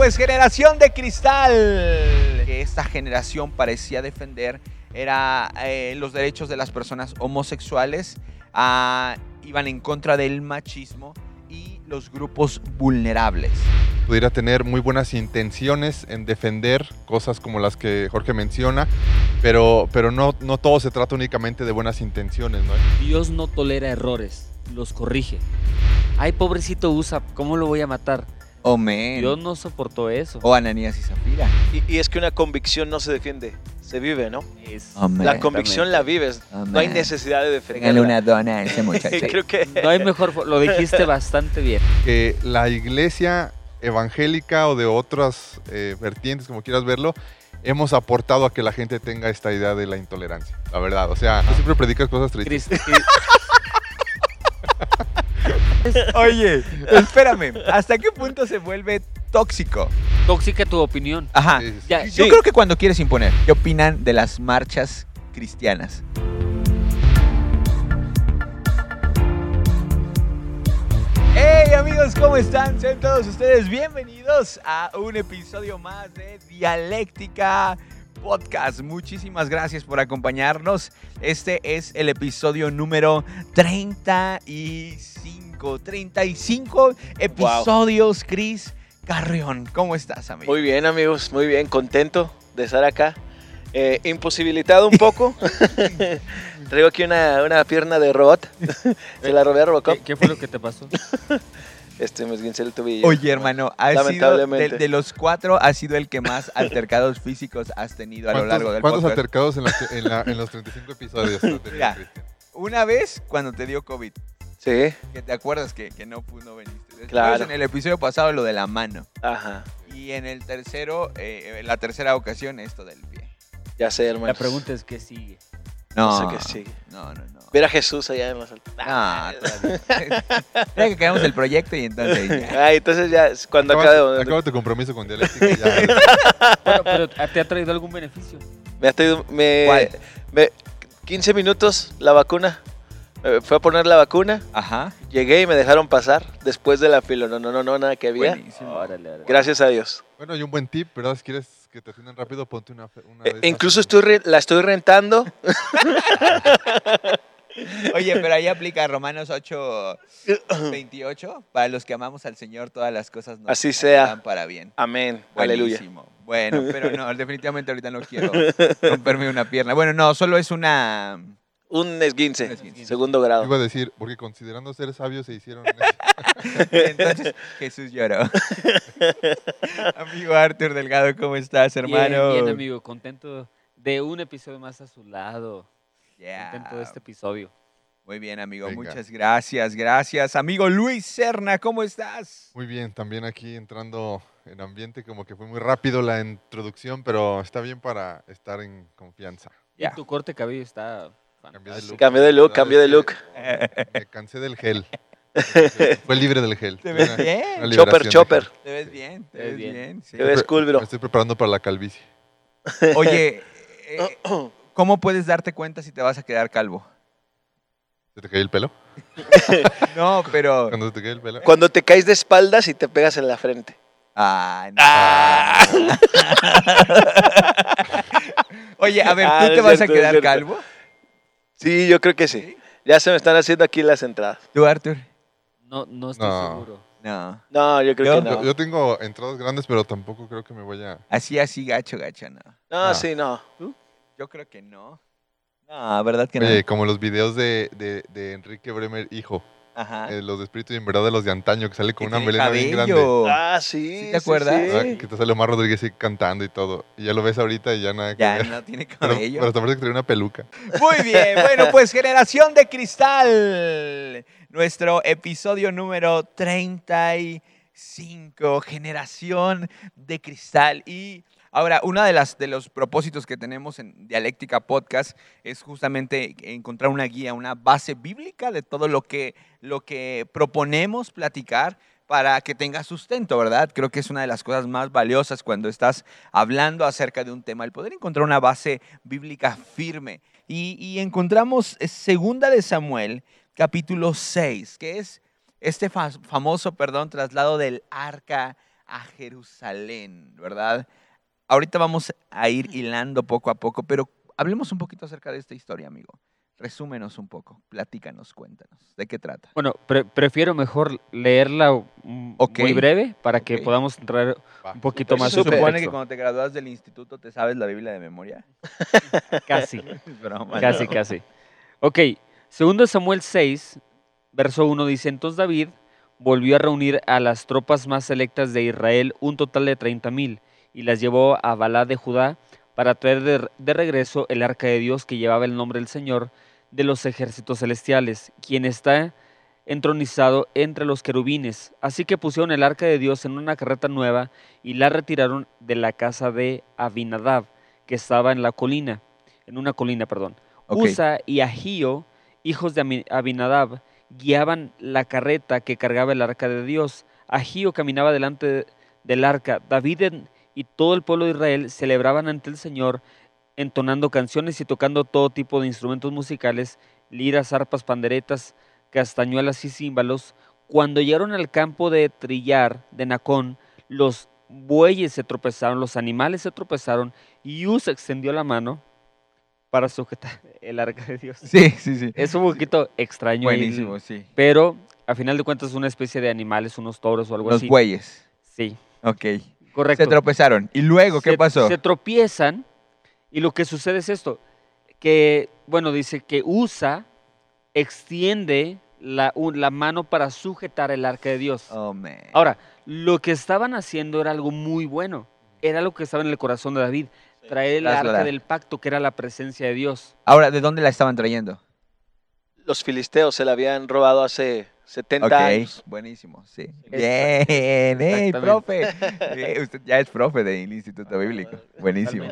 pues generación de cristal. Que esta generación parecía defender era eh, los derechos de las personas homosexuales, ah, iban en contra del machismo y los grupos vulnerables. pudiera tener muy buenas intenciones en defender cosas como las que Jorge menciona, pero, pero no, no todo se trata únicamente de buenas intenciones, ¿no? Dios no tolera errores, los corrige. Ay, pobrecito Usa, ¿cómo lo voy a matar? Omen. Dios no soportó eso. O Ananías y Zafira. Y, y es que una convicción no se defiende, se vive, ¿no? Es- Amén. La convicción la vives, no hay necesidad de Téngale una defenderla. dona a ese muchacho. Creo que No hay mejor, lo dijiste bastante bien. Que la iglesia evangélica o de otras eh, vertientes, como quieras verlo, hemos aportado a que la gente tenga esta idea de la intolerancia, la verdad. O sea, tú siempre predicas cosas tristes. Oye, espérame, ¿hasta qué punto se vuelve tóxico? Tóxica tu opinión. Ajá. Sí, sí, sí. Ya, Yo Sí. creo que cuando quieres imponer, ¿qué opinan de las marchas cristianas? Hey amigos, ¿cómo están? Sean todos ustedes bienvenidos a un episodio más de Dialéctica Podcast. Muchísimas gracias por acompañarnos. Este es el episodio número 35. 35 episodios, Chris Carrión. ¿Cómo estás, amigo? muy bien, amigos, muy bien, contento de estar acá. Eh, imposibilitado un poco. Traigo aquí una, una pierna de robot. Se la robé a Robocop. ¿Qué, qué fue lo que te pasó? Este me esguincé el tobillo. Oye, hermano, ha sido de, los cuatro, ha sido el que más altercados físicos has tenido a lo ¿Cuántos, largo del cuántos podcast. altercados en, la- en la- en los 35 episodios? Mira. Una vez cuando te dio COVID, Sí, que te acuerdas que, que no, no veniste. Después Claro. en el episodio pasado lo de la mano. ajá. Y en el tercero, eh, en la tercera ocasión, esto del pie. Ya sé, hermano. La pregunta es qué sigue. No, No sé qué sigue. no, no, no. Ver a Jesús allá en los altares. No, que quedamos el proyecto y entonces ya. Ay, entonces ya, es cuando Acaba, acabe. acaba tu compromiso con dialéctica. y Ya, Bueno, pero ¿te ha traído algún beneficio? Me ha traído- me, ¿Cuál? me- 15 minutos la vacuna. Me fue a poner la vacuna, Ajá. llegué y me dejaron pasar después de la fila. No, no, no, no, nada que había. Buenísimo. Órale, órale. Gracias a Dios. bueno, y un buen tip, ¿verdad? Si quieres que te atiendan rápido, ponte una, una Eh, incluso estoy re- la estoy rentando. Oye, pero ahí aplica Romanos 8, 28. Para los que amamos al Señor, todas las cosas nos Así sea. para bien. Amén. Aleluya. Buenísimo. Bueno, pero no, definitivamente ahorita no quiero romperme una pierna. Bueno, no, solo es una... Un esguince, Un esguince. segundo grado. Iba a decir, porque considerando ser sabios se hicieron... Entonces, Jesús lloró. Amigo Arthur Delgado, ¿cómo estás, hermano? Bien, bien, amigo. Contento de un episodio más a su lado. Yeah. Contento de este episodio. Muy bien, amigo. Venga. Muchas gracias, gracias. Amigo Luis Serna, ¿cómo estás? Muy bien, también aquí entrando en ambiente, como que fue muy rápido la introducción, pero está bien para estar en confianza. Y tu corte de cabello está Cambié de fantástico. look. Cambió de look, La cambió de look. Me cansé del gel. Fue libre del gel. Te ves Una- bien. una Chopper, chopper. Te ves bien, te Te ves bien. bien. sí. Te ves cool, bro. Me estoy preparando para la calvicie. Oye, eh, ¿cómo puedes darte cuenta si te vas a quedar calvo? ¿Se te cae el pelo? No, pero... Cuando se te cae el pelo. Cuando te caes de espaldas y te pegas en la frente. Ah, no. Ah. Oye, a ver, Ah, ¿tú no te vas cierto, a quedar cierto. calvo? Sí, yo creo que sí. Ya se me están haciendo aquí las entradas. ¿Tú, Arthur? No, no estoy No. seguro. No. No, yo creo Yo- que no. yo tengo entradas grandes, pero tampoco creo que me vaya... Así, así, gacho, gacho, no. No, No. sí, no. Yo creo que no. No, ¿verdad que no? Oye, como los videos de, de, de Enrique Bremer, hijo. Ajá. eh, los de espíritu y en verdad de los de antaño, que sale con Que una tiene melena bien grande. Ah, sí. ¿Sí te acuerdas? Ah, sí. Que te sale Omar Rodríguez ahí cantando y todo. Y ya lo ves ahorita y ya nada que Ya ver. no tiene cabello. pero te parece que trae una peluca. Muy bien, bueno, pues Generación de Cristal. Nuestro episodio número 35, Generación de Cristal. Y ahora, uno de, las, de los propósitos que tenemos en Dialéctica Podcast es justamente encontrar una guía, una base bíblica de todo lo que, lo que proponemos platicar para que tenga sustento, ¿verdad? Creo que es una de las cosas más valiosas cuando estás hablando acerca de un tema, el poder encontrar una base bíblica firme. Y, encontramos eh, Segunda de Samuel, capítulo 6, que es este fa- famoso, perdón, traslado del arca a Jerusalén, ¿verdad? Ahorita vamos a ir hilando poco a poco, pero hablemos un poquito acerca de esta historia, amigo. Resúmenos un poco, platícanos, cuéntanos. ¿De qué trata? Bueno, pre- prefiero mejor leerla Ok. muy breve para que podamos entrar Va. un poquito más ¿Se supone que cuando te gradúas del instituto te sabes la Biblia de memoria? Casi. Es broma, Casi, ¿no? casi. Ok, segundo Samuel 6, verso 1 dice, entonces David volvió a reunir a las tropas más selectas de Israel, un total de 30 mil, y las llevó a Balá de Judá para traer de, de regreso el arca de Dios que llevaba el nombre del Señor de los ejércitos celestiales, quien está entronizado entre los querubines. Así que pusieron el arca de Dios en una carreta nueva y la retiraron de la casa de Abinadab, que estaba en la colina, en una colina, perdón. Usa y Ahío, hijos de Abinadab, guiaban la carreta que cargaba el arca de Dios. Ahío caminaba delante de- del arca. David en- y todo el pueblo de Israel celebraban ante el Señor, entonando canciones y tocando todo tipo de instrumentos musicales, liras, arpas, panderetas, castañuelas y címbalos. Cuando llegaron al campo de trillar de Nacón, los bueyes se tropezaron, los animales se tropezaron, y Usa extendió la mano para sujetar el arca de Dios. Sí, sí, sí. Es un poquito extraño, y- Buenísimo, sí. pero a final de cuentas es una especie de animales, unos toros o algo Los así. bueyes. Sí, Ok. Correcto. Se tropezaron. ¿Y luego qué Se- pasó? Se tropiezan y lo que sucede es esto, que, bueno, dice que Usa extiende la, mano para sujetar el arca de Dios. Oh, man. Ahora, lo que estaban haciendo era algo muy bueno. Era lo que estaba en el corazón de David. Traer el arca del pacto, que era la presencia de Dios. Ahora, ¿de dónde la estaban trayendo? Los filisteos se la habían robado hace 70 Ok, años. buenísimo, sí. Bien, hey, profe. Usted ya es profe del Instituto Bíblico. Buenísimo.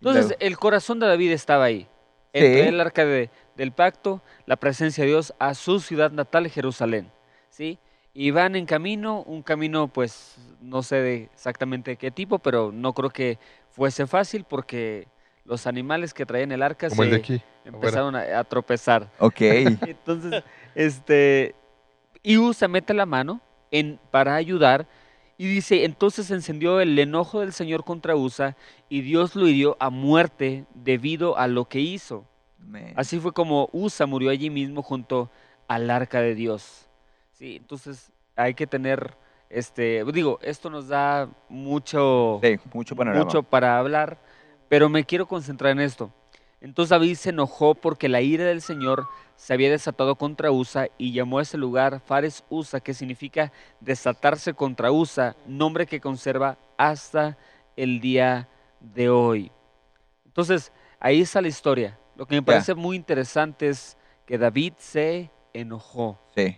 Entonces, el corazón de David estaba ahí. Sí. Traer el arca de- del pacto, la presencia de Dios a su ciudad natal, Jerusalén. ¿sí? Y van en camino, un camino, pues, no sé de exactamente qué tipo, pero no creo que fuese fácil porque los animales que traían el arca Como el de se aquí. empezaron a, a tropezar. Ok. Entonces, este, Iu se mete la mano en, para ayudar y dice, entonces encendió el enojo del Señor contra Usa y Dios lo hirió a muerte debido a lo que hizo. Man. Así fue como Usa murió allí mismo junto al arca de Dios. Sí, entonces hay que tener, este, digo, esto nos da mucho, Sí, mucho panorama. mucho para hablar, pero me quiero concentrar en esto. Entonces David se enojó porque la ira del Señor se había desatado contra Usa y llamó a ese lugar Fares Usa, que significa desatarse contra Usa, nombre que conserva hasta el día de hoy. Entonces, ahí está la historia. Lo que me parece muy interesante es que David se enojó. Sí.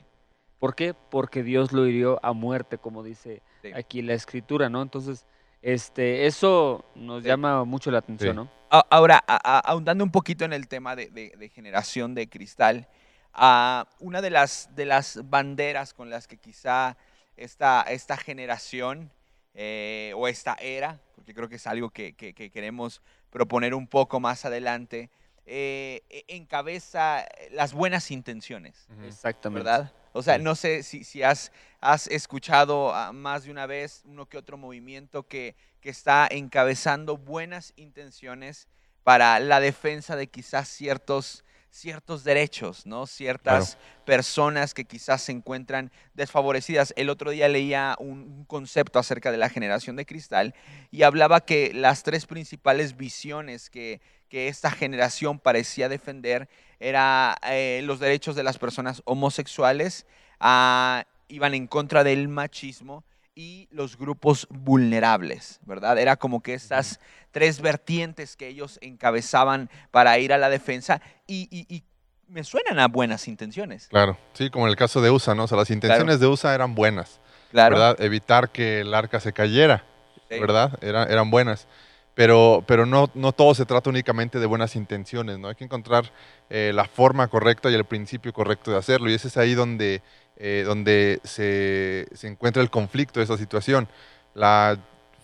¿Por qué? Porque Dios lo hirió a muerte, como dice Sí. aquí la escritura, ¿no? Entonces, este, eso nos Sí. llama mucho la atención, Sí. ¿no? A- Ahora, a- a- ahondando un poquito en el tema de, de- de generación de cristal, ah, una de las, de las banderas con las que quizá esta, esta generación eh, o esta era, porque creo que es algo que, que- que queremos proponer un poco más adelante, eh, e- encabeza las buenas intenciones. Exactamente. ¿verdad? O sea, no sé si, si has, has escuchado ah, más de una vez uno que otro movimiento que, que está encabezando buenas intenciones para la defensa de quizás ciertos, ciertos derechos, ¿no? Ciertas personas que quizás se encuentran desfavorecidas. El otro día leía un, concepto acerca de la generación de cristal y hablaba que las tres principales visiones que, que esta generación parecía defender era eh, los derechos de las personas homosexuales, ah, iban en contra del machismo y los grupos vulnerables, ¿verdad? Era como que estas tres vertientes que ellos encabezaban para ir a la defensa y, y- y me suenan a buenas intenciones, Claro, sí, como en el caso de USA, ¿no? O sea, las intenciones de USA eran buenas, claro. ¿verdad? Evitar que el arca se cayera, Sí. ¿verdad? Era- eran buenas. Pero, pero no, no todo se trata únicamente de buenas intenciones, ¿no? Hay que encontrar eh, la forma correcta y el principio correcto de hacerlo. Y ese es ahí donde, eh, donde se, se encuentra el conflicto de esa situación. La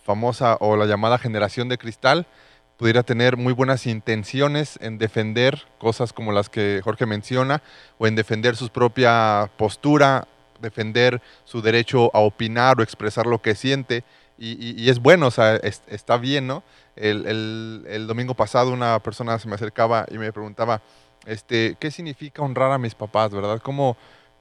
famosa o la llamada generación de cristal pudiera tener muy buenas intenciones en defender cosas como las que Jorge menciona o en defender su propia postura, defender su derecho a opinar o expresar lo que siente, y, y- es bueno, o sea, es- está bien, ¿no? El, el- el domingo pasado una persona se me acercaba y me preguntaba, este, ¿qué significa honrar a mis papás, verdad? ¿Cómo,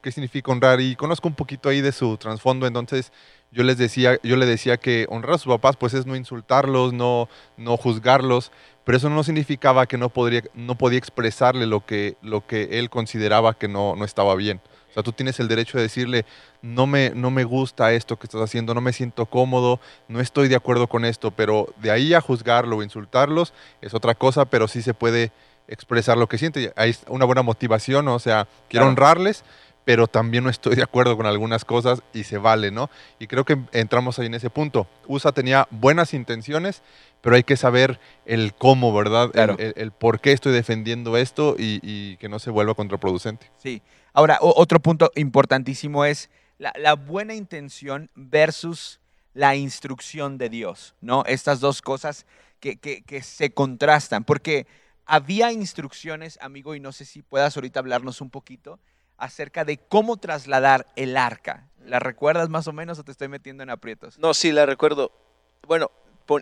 ¿Qué significa honrar? Y conozco un poquito ahí de su trasfondo, entonces yo les decía, yo le decía que honrar a sus papás, pues es no insultarlos, no, no juzgarlos, pero eso no significaba que no, podría, no podía expresarle lo que, lo que él consideraba que no, no estaba bien. O sea, tú tienes el derecho de decirle, no me, no me gusta esto que estás haciendo, no me siento cómodo, no estoy de acuerdo con esto, pero de ahí a juzgarlo o insultarlos es otra cosa, pero sí se puede expresar lo que siente. Hay una buena motivación, o sea, quiero Claro. honrarles, pero también no estoy de acuerdo con algunas cosas y se vale, ¿no? Y creo que entramos ahí en ese punto. USA tenía buenas intenciones, pero hay que saber el cómo, ¿verdad? El- Claro. El, el por qué estoy defendiendo esto y, y que no se vuelva contraproducente. Sí. Ahora, otro punto importantísimo es la, la buena intención versus la instrucción de Dios, ¿no? Estas dos cosas que, que- que se contrastan, porque había instrucciones, amigo, y no sé si puedas ahorita hablarnos un poquito acerca de cómo trasladar el arca. ¿La recuerdas más o menos o te estoy metiendo en aprietos? No, sí, la recuerdo. Bueno,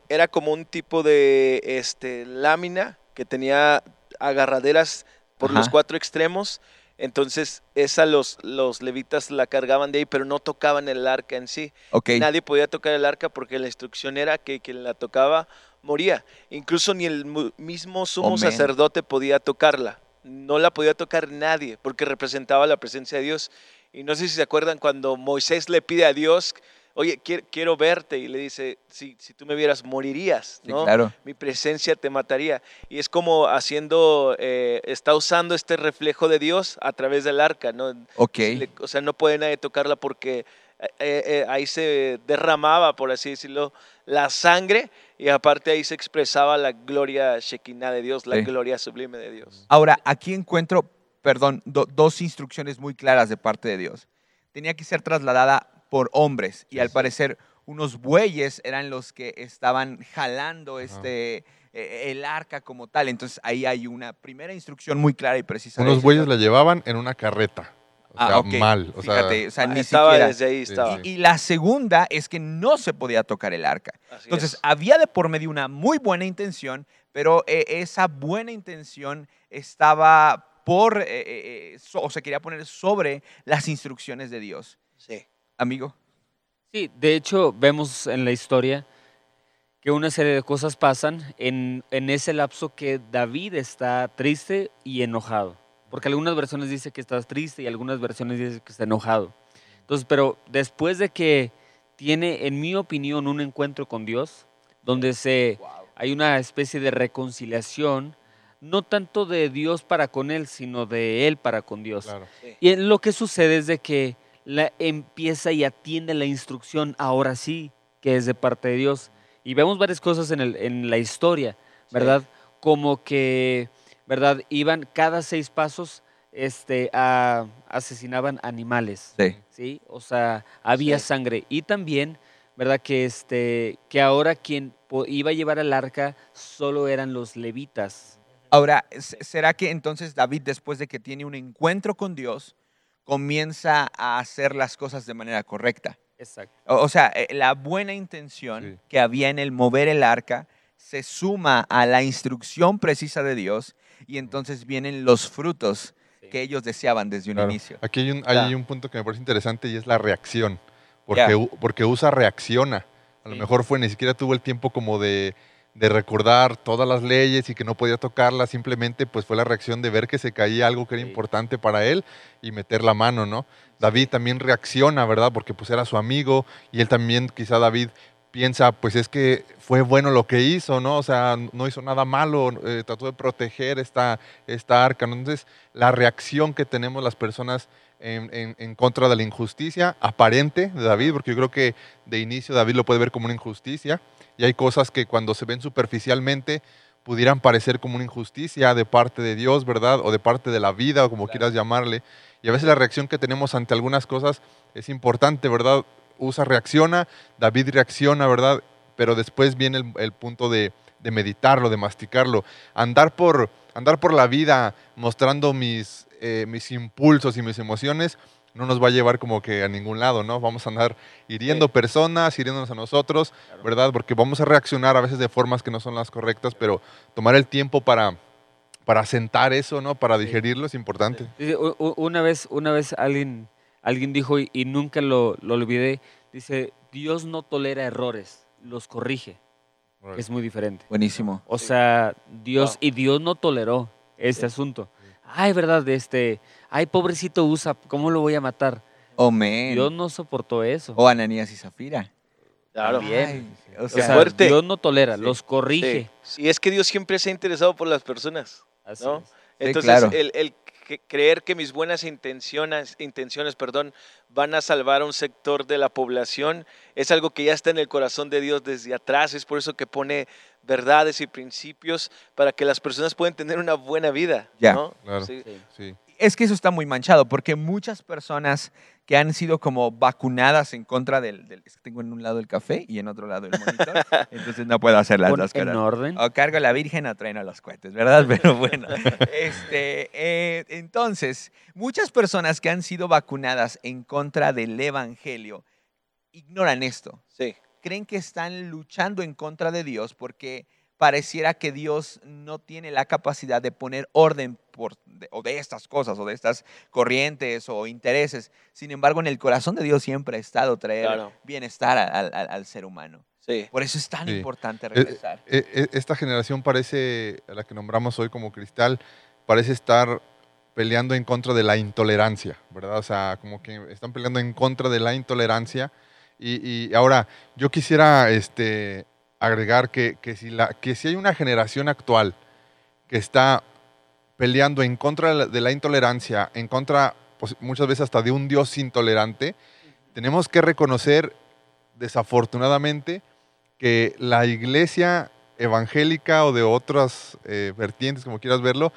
era como un tipo de este, lámina que tenía agarraderas por los cuatro extremos. Entonces, esa los, los levitas la cargaban de ahí, pero no tocaban el arca en sí. Ok, Nadie podía tocar el arca porque la instrucción era que quien la tocaba moría. Incluso ni el mismo sumo Oh, sacerdote podía tocarla. No la podía tocar nadie porque representaba la presencia de Dios. Y no sé si se acuerdan cuando Moisés le pide a Dios, oye, quiero, verte. Y le dice, si, si tú me vieras, morirías. sí, ¿no? claro. mi presencia te mataría. Y es como haciendo, eh, está usando este reflejo de Dios a través del arca, ¿no? Ok, o sea, no puede nadie tocarla porque eh, eh, ahí se derramaba, por así decirlo, la sangre y aparte ahí se expresaba la gloria Shekinah de Dios, la Sí. gloria sublime de Dios. Ahora, aquí encuentro, perdón, do- dos instrucciones muy claras de parte de Dios. Tenía que ser trasladada por hombres y al parecer unos bueyes eran los que estaban jalando este eh, el arca como tal. Entonces ahí hay una primera instrucción muy clara y precisa. Unos bueyes la llevaban en una carreta. O Ah, sea, mal. O Fíjate, sea, o sea, ni estaba siquiera. desde ahí, estaba. Y, y la segunda es que no se podía tocar el arca. Así Entonces, es. había de por medio una muy buena intención, pero eh, esa buena intención estaba por, eh, eh, eh, so- o se quería poner sobre las instrucciones de Dios. Sí. Amigo. Sí, de hecho vemos en la historia que una serie de cosas pasan en, en ese lapso que David está triste y enojado. Porque algunas versiones dicen que está triste y algunas versiones dicen que está enojado. Entonces, pero después de que tiene, en mi opinión, un encuentro con Dios, donde se, hay una especie de reconciliación, no tanto de Dios para con él, sino de él para con Dios. claro. Y lo que sucede es de que la empieza y atiende la instrucción ahora sí, que es de parte de Dios. Y vemos varias cosas en, el- en la historia, ¿verdad? Como que, ¿verdad? Iban cada seis pasos, este, a- asesinaban animales, Sí. ¿sí? O sea, había Sí. sangre. Y también, ¿verdad? Que, este, que ahora quien iba a llevar el arca solo eran los levitas. Ahora, ¿será que entonces David, después de que tiene un encuentro con Dios, comienza a hacer las cosas de manera correcta? Exacto. O, o sea, eh, la buena intención Sí. que había en el mover el arca se suma a la instrucción precisa de Dios y entonces vienen los frutos Sí. que ellos deseaban desde un Claro. inicio. Aquí hay un, Ya. hay un punto que me parece interesante y es la reacción. Porque, porque USA reacciona. A lo Sí. mejor fue, ni siquiera tuvo el tiempo como de, de recordar todas las leyes y que no podía tocarlas. Simplemente pues fue la reacción de ver que se caía algo que era Sí. importante para él y meter la mano, ¿no? David también reacciona, ¿verdad? Porque pues era su amigo y él también, quizá David piensa, pues es que fue bueno lo que hizo, ¿no? O sea, no hizo nada malo, eh, trató de proteger esta, esta arca, ¿no? Entonces, la reacción que tenemos las personas en, en- en contra de la injusticia aparente de David, porque yo creo que de inicio David lo puede ver como una injusticia, y hay cosas que cuando se ven superficialmente pudieran parecer como una injusticia de parte de Dios, ¿verdad? O de parte de la vida, o como quieras llamarle. Y a veces la reacción que tenemos ante algunas cosas es importante, ¿verdad? Usa reacciona, David reacciona, ¿verdad? Pero después viene el, el punto de, de meditarlo, de masticarlo. Andar por, andar por la vida mostrando mis, eh, mis impulsos y mis emociones no nos va a llevar como que a ningún lado, ¿no? Vamos a andar hiriendo personas, hiriéndonos a nosotros, ¿verdad? Porque vamos a reaccionar a veces de formas que no son las correctas, pero tomar el tiempo para, para sentar eso, ¿no? Para digerirlo es importante. Una vez, una vez alguien, alguien dijo, y, y nunca lo, lo olvidé, dice, Dios no tolera errores, los corrige. Es muy diferente. Buenísimo. O sea, Dios, Wow. y Dios no toleró este Sí. asunto. Ay, verdad, este, ay, pobrecito Usa, ¿cómo lo voy a matar? Oh, man. Dios no soportó eso. O Ananías y Zafira. Claro. Ay, o o sea, fuerte. Dios no tolera, Sí. los corrige. Sí. Y es que Dios siempre se ha interesado por las personas. Así ¿no? es. Entonces, claro. el, el que- creer que mis buenas intenciones, intenciones perdón, van a salvar a un sector de la población es algo que ya está en el corazón de Dios desde atrás. Es por eso que pone verdades y principios para que las personas puedan tener una buena vida. Ya. ¿no? Claro. Sí. Sí. Es que eso está muy manchado, porque muchas personas que han sido como vacunadas en contra del, del- es que tengo en un lado el café y en otro lado el monitor, entonces no puedo hacer las Pon dos en cosas. orden. O cargo la Virgen o trueno los cohetes, ¿verdad? Pero bueno, este, eh, entonces, muchas personas que han sido vacunadas en contra del Evangelio ignoran esto. Sí. Creen que están luchando en contra de Dios porque pareciera que Dios no tiene la capacidad de poner orden por, de, o de estas cosas o de estas corrientes o intereses. Sin embargo, en el corazón de Dios siempre ha estado traer Claro. bienestar al, al- al ser humano. Sí. Por eso es tan Sí. importante Eh, regresar. eh, eh, esta generación parece, a la que nombramos hoy como cristal, parece estar peleando en contra de la intolerancia, ¿verdad? O sea, como que están peleando en contra de la intolerancia. Y, y ahora, yo quisiera este, agregar que, que si la, que si hay una generación actual que está peleando en contra de la, intolerancia, en contra pues, muchas veces hasta de un Dios intolerante, tenemos que reconocer desafortunadamente que la iglesia evangélica o de otras eh, vertientes, como quieras verlo,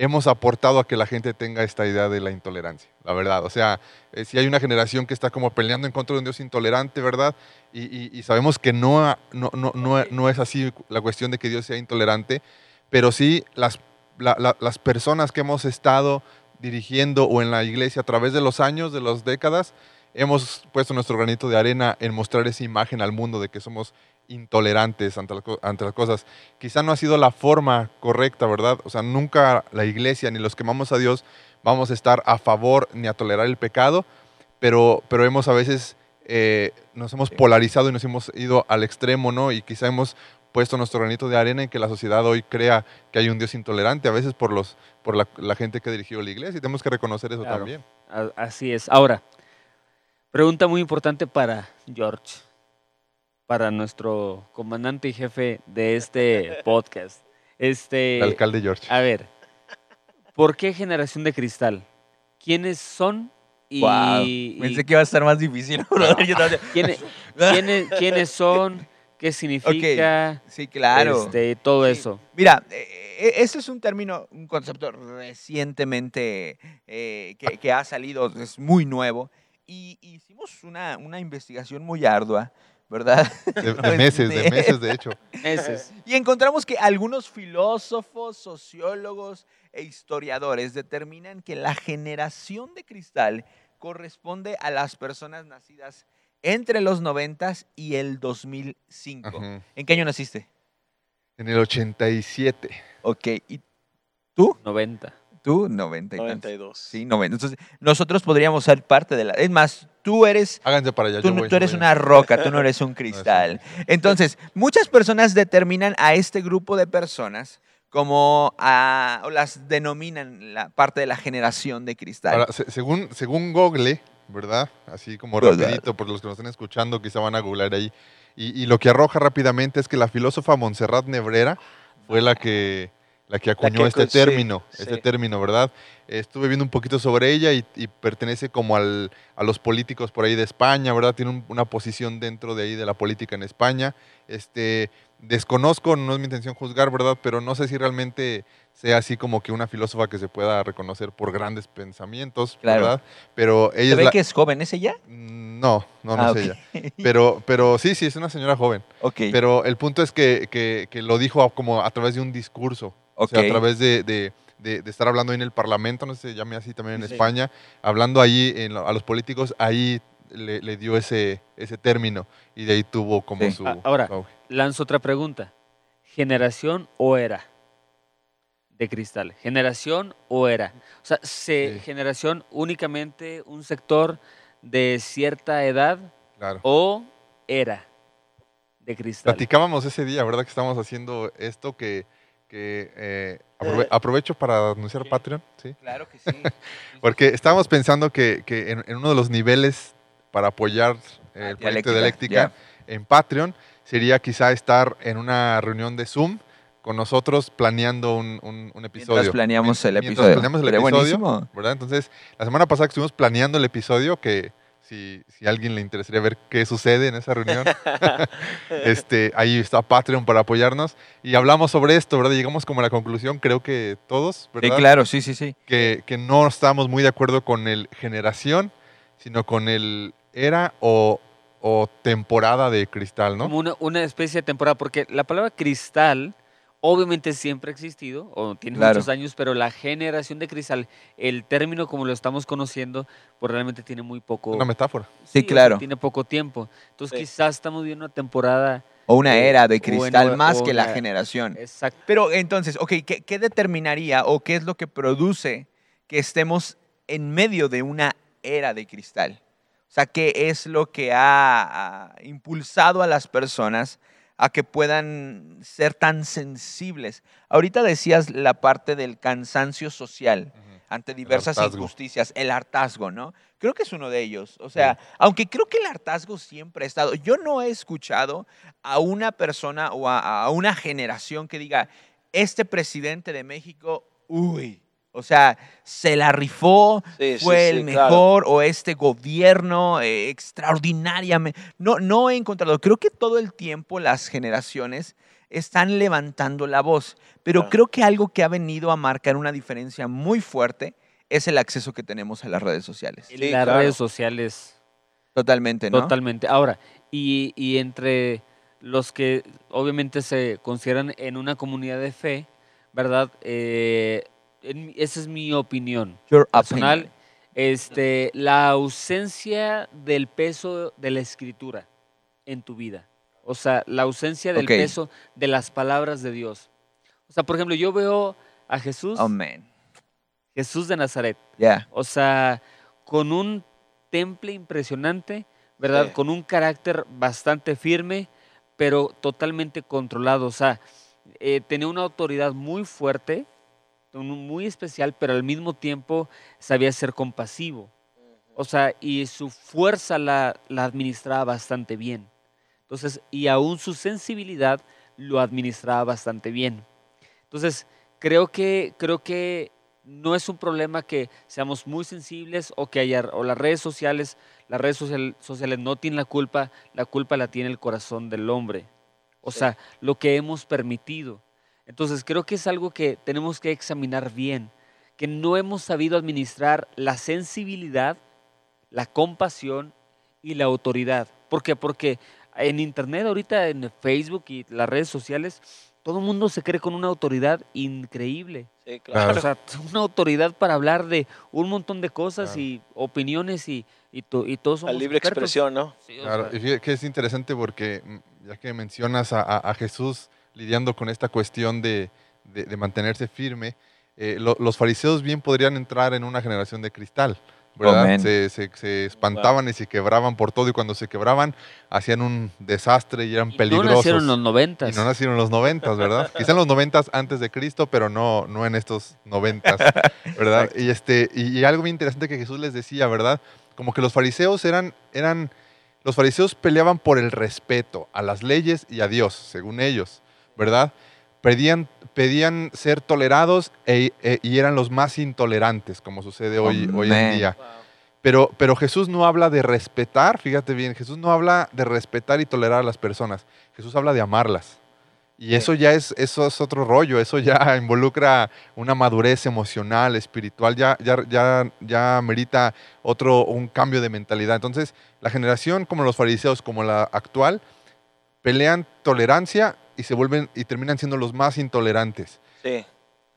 hemos aportado a que la gente tenga esta idea de la intolerancia, la verdad. O sea, eh, si hay una generación que está como peleando en contra de un Dios intolerante, ¿verdad? Y, y- y sabemos que no, no, no, no, no es así la cuestión de que Dios sea intolerante, pero sí las, la- la- las personas que hemos estado dirigiendo o en la iglesia a través de los años, de las décadas, hemos puesto nuestro granito de arena en mostrar esa imagen al mundo de que somos intolerantes ante las, co- ante las cosas. Quizá no ha sido la forma correcta, ¿verdad? O sea, nunca la iglesia ni los que amamos a Dios vamos a estar a favor ni a tolerar el pecado, pero, pero hemos a veces, eh, nos hemos polarizado y nos hemos ido al extremo, ¿no? Y quizá hemos puesto nuestro granito de arena en que la sociedad hoy crea que hay un Dios intolerante, a veces por, los, por la, la gente que ha dirigido la iglesia, y tenemos que reconocer eso Claro. también. Así es. Ahora, pregunta muy importante para George, para nuestro comandante y jefe de este podcast. Este, El alcalde George. a ver, ¿por qué generación de cristal? ¿Quiénes son? Y, Wow. y Pensé que iba a estar más difícil. ¿quiénes, quiénes, quiénes son? ¿Qué significa? Sí, claro. Este, todo Sí. eso. Mira, eh, eh, este es un término, un concepto recientemente eh, que, que ha salido, es muy nuevo, y hicimos una, una investigación muy ardua, ¿verdad? De, de meses, de meses, de hecho. Meses. Y encontramos que algunos filósofos, sociólogos e historiadores determinan que la generación de cristal corresponde a las personas nacidas entre los 90 y el 2005. Ujú. ¿En qué año naciste? En el 87. Ok, ¿y tú? 90. Tú, 90 y tantos. 92. Sí, 90. Entonces, nosotros podríamos ser parte de la... Es más, tú eres... Háganse para allá. Tú, yo voy, tú yo eres voy. una roca, tú no eres un cristal. Entonces, muchas personas determinan a este grupo de personas como a, o las denominan la parte de la generación de cristal. Ahora, se- según, según Google, ¿verdad? Así como ¿Verdad? rapidito, por los que nos están escuchando, quizá van a googlear ahí. Y, y lo que arroja rápidamente es que la filósofa Montserrat Nebrera fue la que, la que acuñó que este término, sí. este término, ¿verdad? Estuve viendo un poquito sobre ella y, y pertenece como al, a los políticos por ahí de España, ¿verdad? Tiene un- una posición dentro de ahí de la política en España. Este, desconozco, no es mi intención juzgar, ¿verdad? Pero no sé si realmente sea así como que una filósofa que se pueda reconocer por grandes pensamientos, Claro. ¿verdad? Pero ella ¿Se es ve la... que es joven? ¿Es ella? Mm, No, no, no Ah, es ella. Pero, pero sí, sí, es una señora joven. Ok, Pero el punto es que, que- que lo dijo como a través de un discurso. O sea, a través de, de- de, de estar hablando ahí en el Parlamento, no sé se llame así también en Sí. España, hablando ahí en a los políticos, ahí le, le dio ese, ese término y de ahí tuvo como Sí. su... Ah, ahora. Lanzo otra pregunta. ¿Generación o era de cristal? ¿Generación o era? O sea, ¿se, Sí. ¿generación únicamente un sector de cierta edad Claro. o era de cristal? Platicábamos ese día, ¿verdad? Que estábamos haciendo esto que, que eh, aprove- aprovecho para anunciar Sí. Patreon, ¿sí? Claro que sí. Porque estábamos pensando que, que en, en uno de los niveles para apoyar eh, el proyecto de Dialéctica en Patreon sería quizá estar en una reunión de Zoom con nosotros planeando un, un- un episodio. Mientras planeamos el Mientras episodio. planeamos el episodio, buenísimo. ¿verdad? Entonces, la semana pasada estuvimos planeando el episodio, que si, si a alguien le interesaría ver qué sucede en esa reunión, este, ahí está Patreon para apoyarnos. Y hablamos sobre esto, ¿verdad? Llegamos como a la conclusión, creo que todos, Sí, ¿verdad? claro, sí, sí, sí. que, que no estamos muy de acuerdo con el generación, sino con el era o, o temporada de cristal, ¿no? Como una, una especie de temporada, porque la palabra cristal obviamente siempre ha existido, o tiene Claro. muchos años, pero la generación de cristal, el término como lo estamos conociendo, pues realmente tiene muy poco... Una metáfora. Sí, claro. tiene poco tiempo. Entonces Sí. quizás estamos viendo una temporada O una era de cristal más que la generación. exacta. Pero entonces, ok, ¿qué, qué determinaría o qué es lo que produce que estemos en medio de una era de cristal? O sea, ¿qué es lo que ha, ha impulsado a las personas a que puedan ser tan sensibles? Ahorita decías la parte del cansancio social ante diversas injusticias, el hartazgo, ¿no? Creo que es uno de ellos. O sea, aunque creo que el hartazgo siempre ha estado, yo no he escuchado a una persona o a, a una generación que diga, este presidente de México, uy, o sea, se la rifó, Sí, fue sí, el mejor, o este gobierno eh, extraordinariamente. No, no he encontrado, creo que todo el tiempo las generaciones están levantando la voz, pero Claro. creo que algo que ha venido a marcar una diferencia muy fuerte es el acceso que tenemos a las redes sociales. Sí, las claro. redes sociales Totalmente, ¿no? Totalmente. Ahora, y, y entre los que obviamente se consideran en una comunidad de fe, ¿verdad? Eh, en esa es mi opinión Your personal. opinion. Este, la ausencia del peso de la escritura en tu vida. O sea, la ausencia del peso de las palabras de Dios. O sea, por ejemplo, yo veo a Jesús, Amén. Jesús de Nazaret. Ya. O sea, con un temple impresionante, ¿verdad? Con un carácter bastante firme, pero totalmente controlado. O sea, eh, tenía una autoridad muy fuerte, muy especial, pero al mismo tiempo sabía ser compasivo. O sea, y su fuerza la, la administraba bastante bien. Entonces, y aún su sensibilidad lo administraba bastante bien. Entonces, creo que, creo que no es un problema que seamos muy sensibles o que haya, o las redes sociales, las redes social- sociales no tienen la culpa, la culpa la tiene el corazón del hombre. O Sí. sea, lo que hemos permitido. Entonces, creo que es algo que tenemos que examinar bien, que no hemos sabido administrar la sensibilidad, la compasión y la autoridad. ¿Por qué? Porque en Internet, ahorita en Facebook y las redes sociales, todo el mundo se cree con una autoridad increíble. Sí, Claro. claro. O sea, una autoridad para hablar de un montón de cosas Claro. y opiniones y, y, to- y todos somos La libre expertos. expresión, ¿no? Sí, Claro, sea, y fíjate que es interesante porque mm, ya que mencionas a, a- a Jesús lidiando con esta cuestión de, de- de mantenerse firme, eh, lo- los fariseos bien podrían entrar en una generación de cristal, ¿verdad? Se, se- se espantaban y se quebraban por todo y cuando se quebraban hacían un desastre y eran y no peligrosos. nacieron en los noventas. Y no nacieron en los noventas, ¿verdad? Quizá en los noventas antes de Cristo, pero no, no en estos noventas, ¿verdad? Y, este, y, y algo bien interesante que Jesús les decía, ¿verdad? Como que los fariseos eran, eran, los fariseos peleaban por el respeto a las leyes y a Dios, según ellos, ¿verdad? Pedían, pedían ser tolerados e- e- y eran los más intolerantes, como sucede hoy, hoy en día. Pero, pero Jesús no habla de respetar, fíjate bien, Jesús no habla de respetar y tolerar a las personas. Jesús habla de amarlas. Y eso ya es, eso es otro rollo, eso ya involucra una madurez emocional, espiritual, ya, ya, ya, ya merita otro, un cambio de mentalidad. Entonces, la generación como los fariseos, como la actual, pelean tolerancia y se vuelven y terminan siendo los más intolerantes. Sí.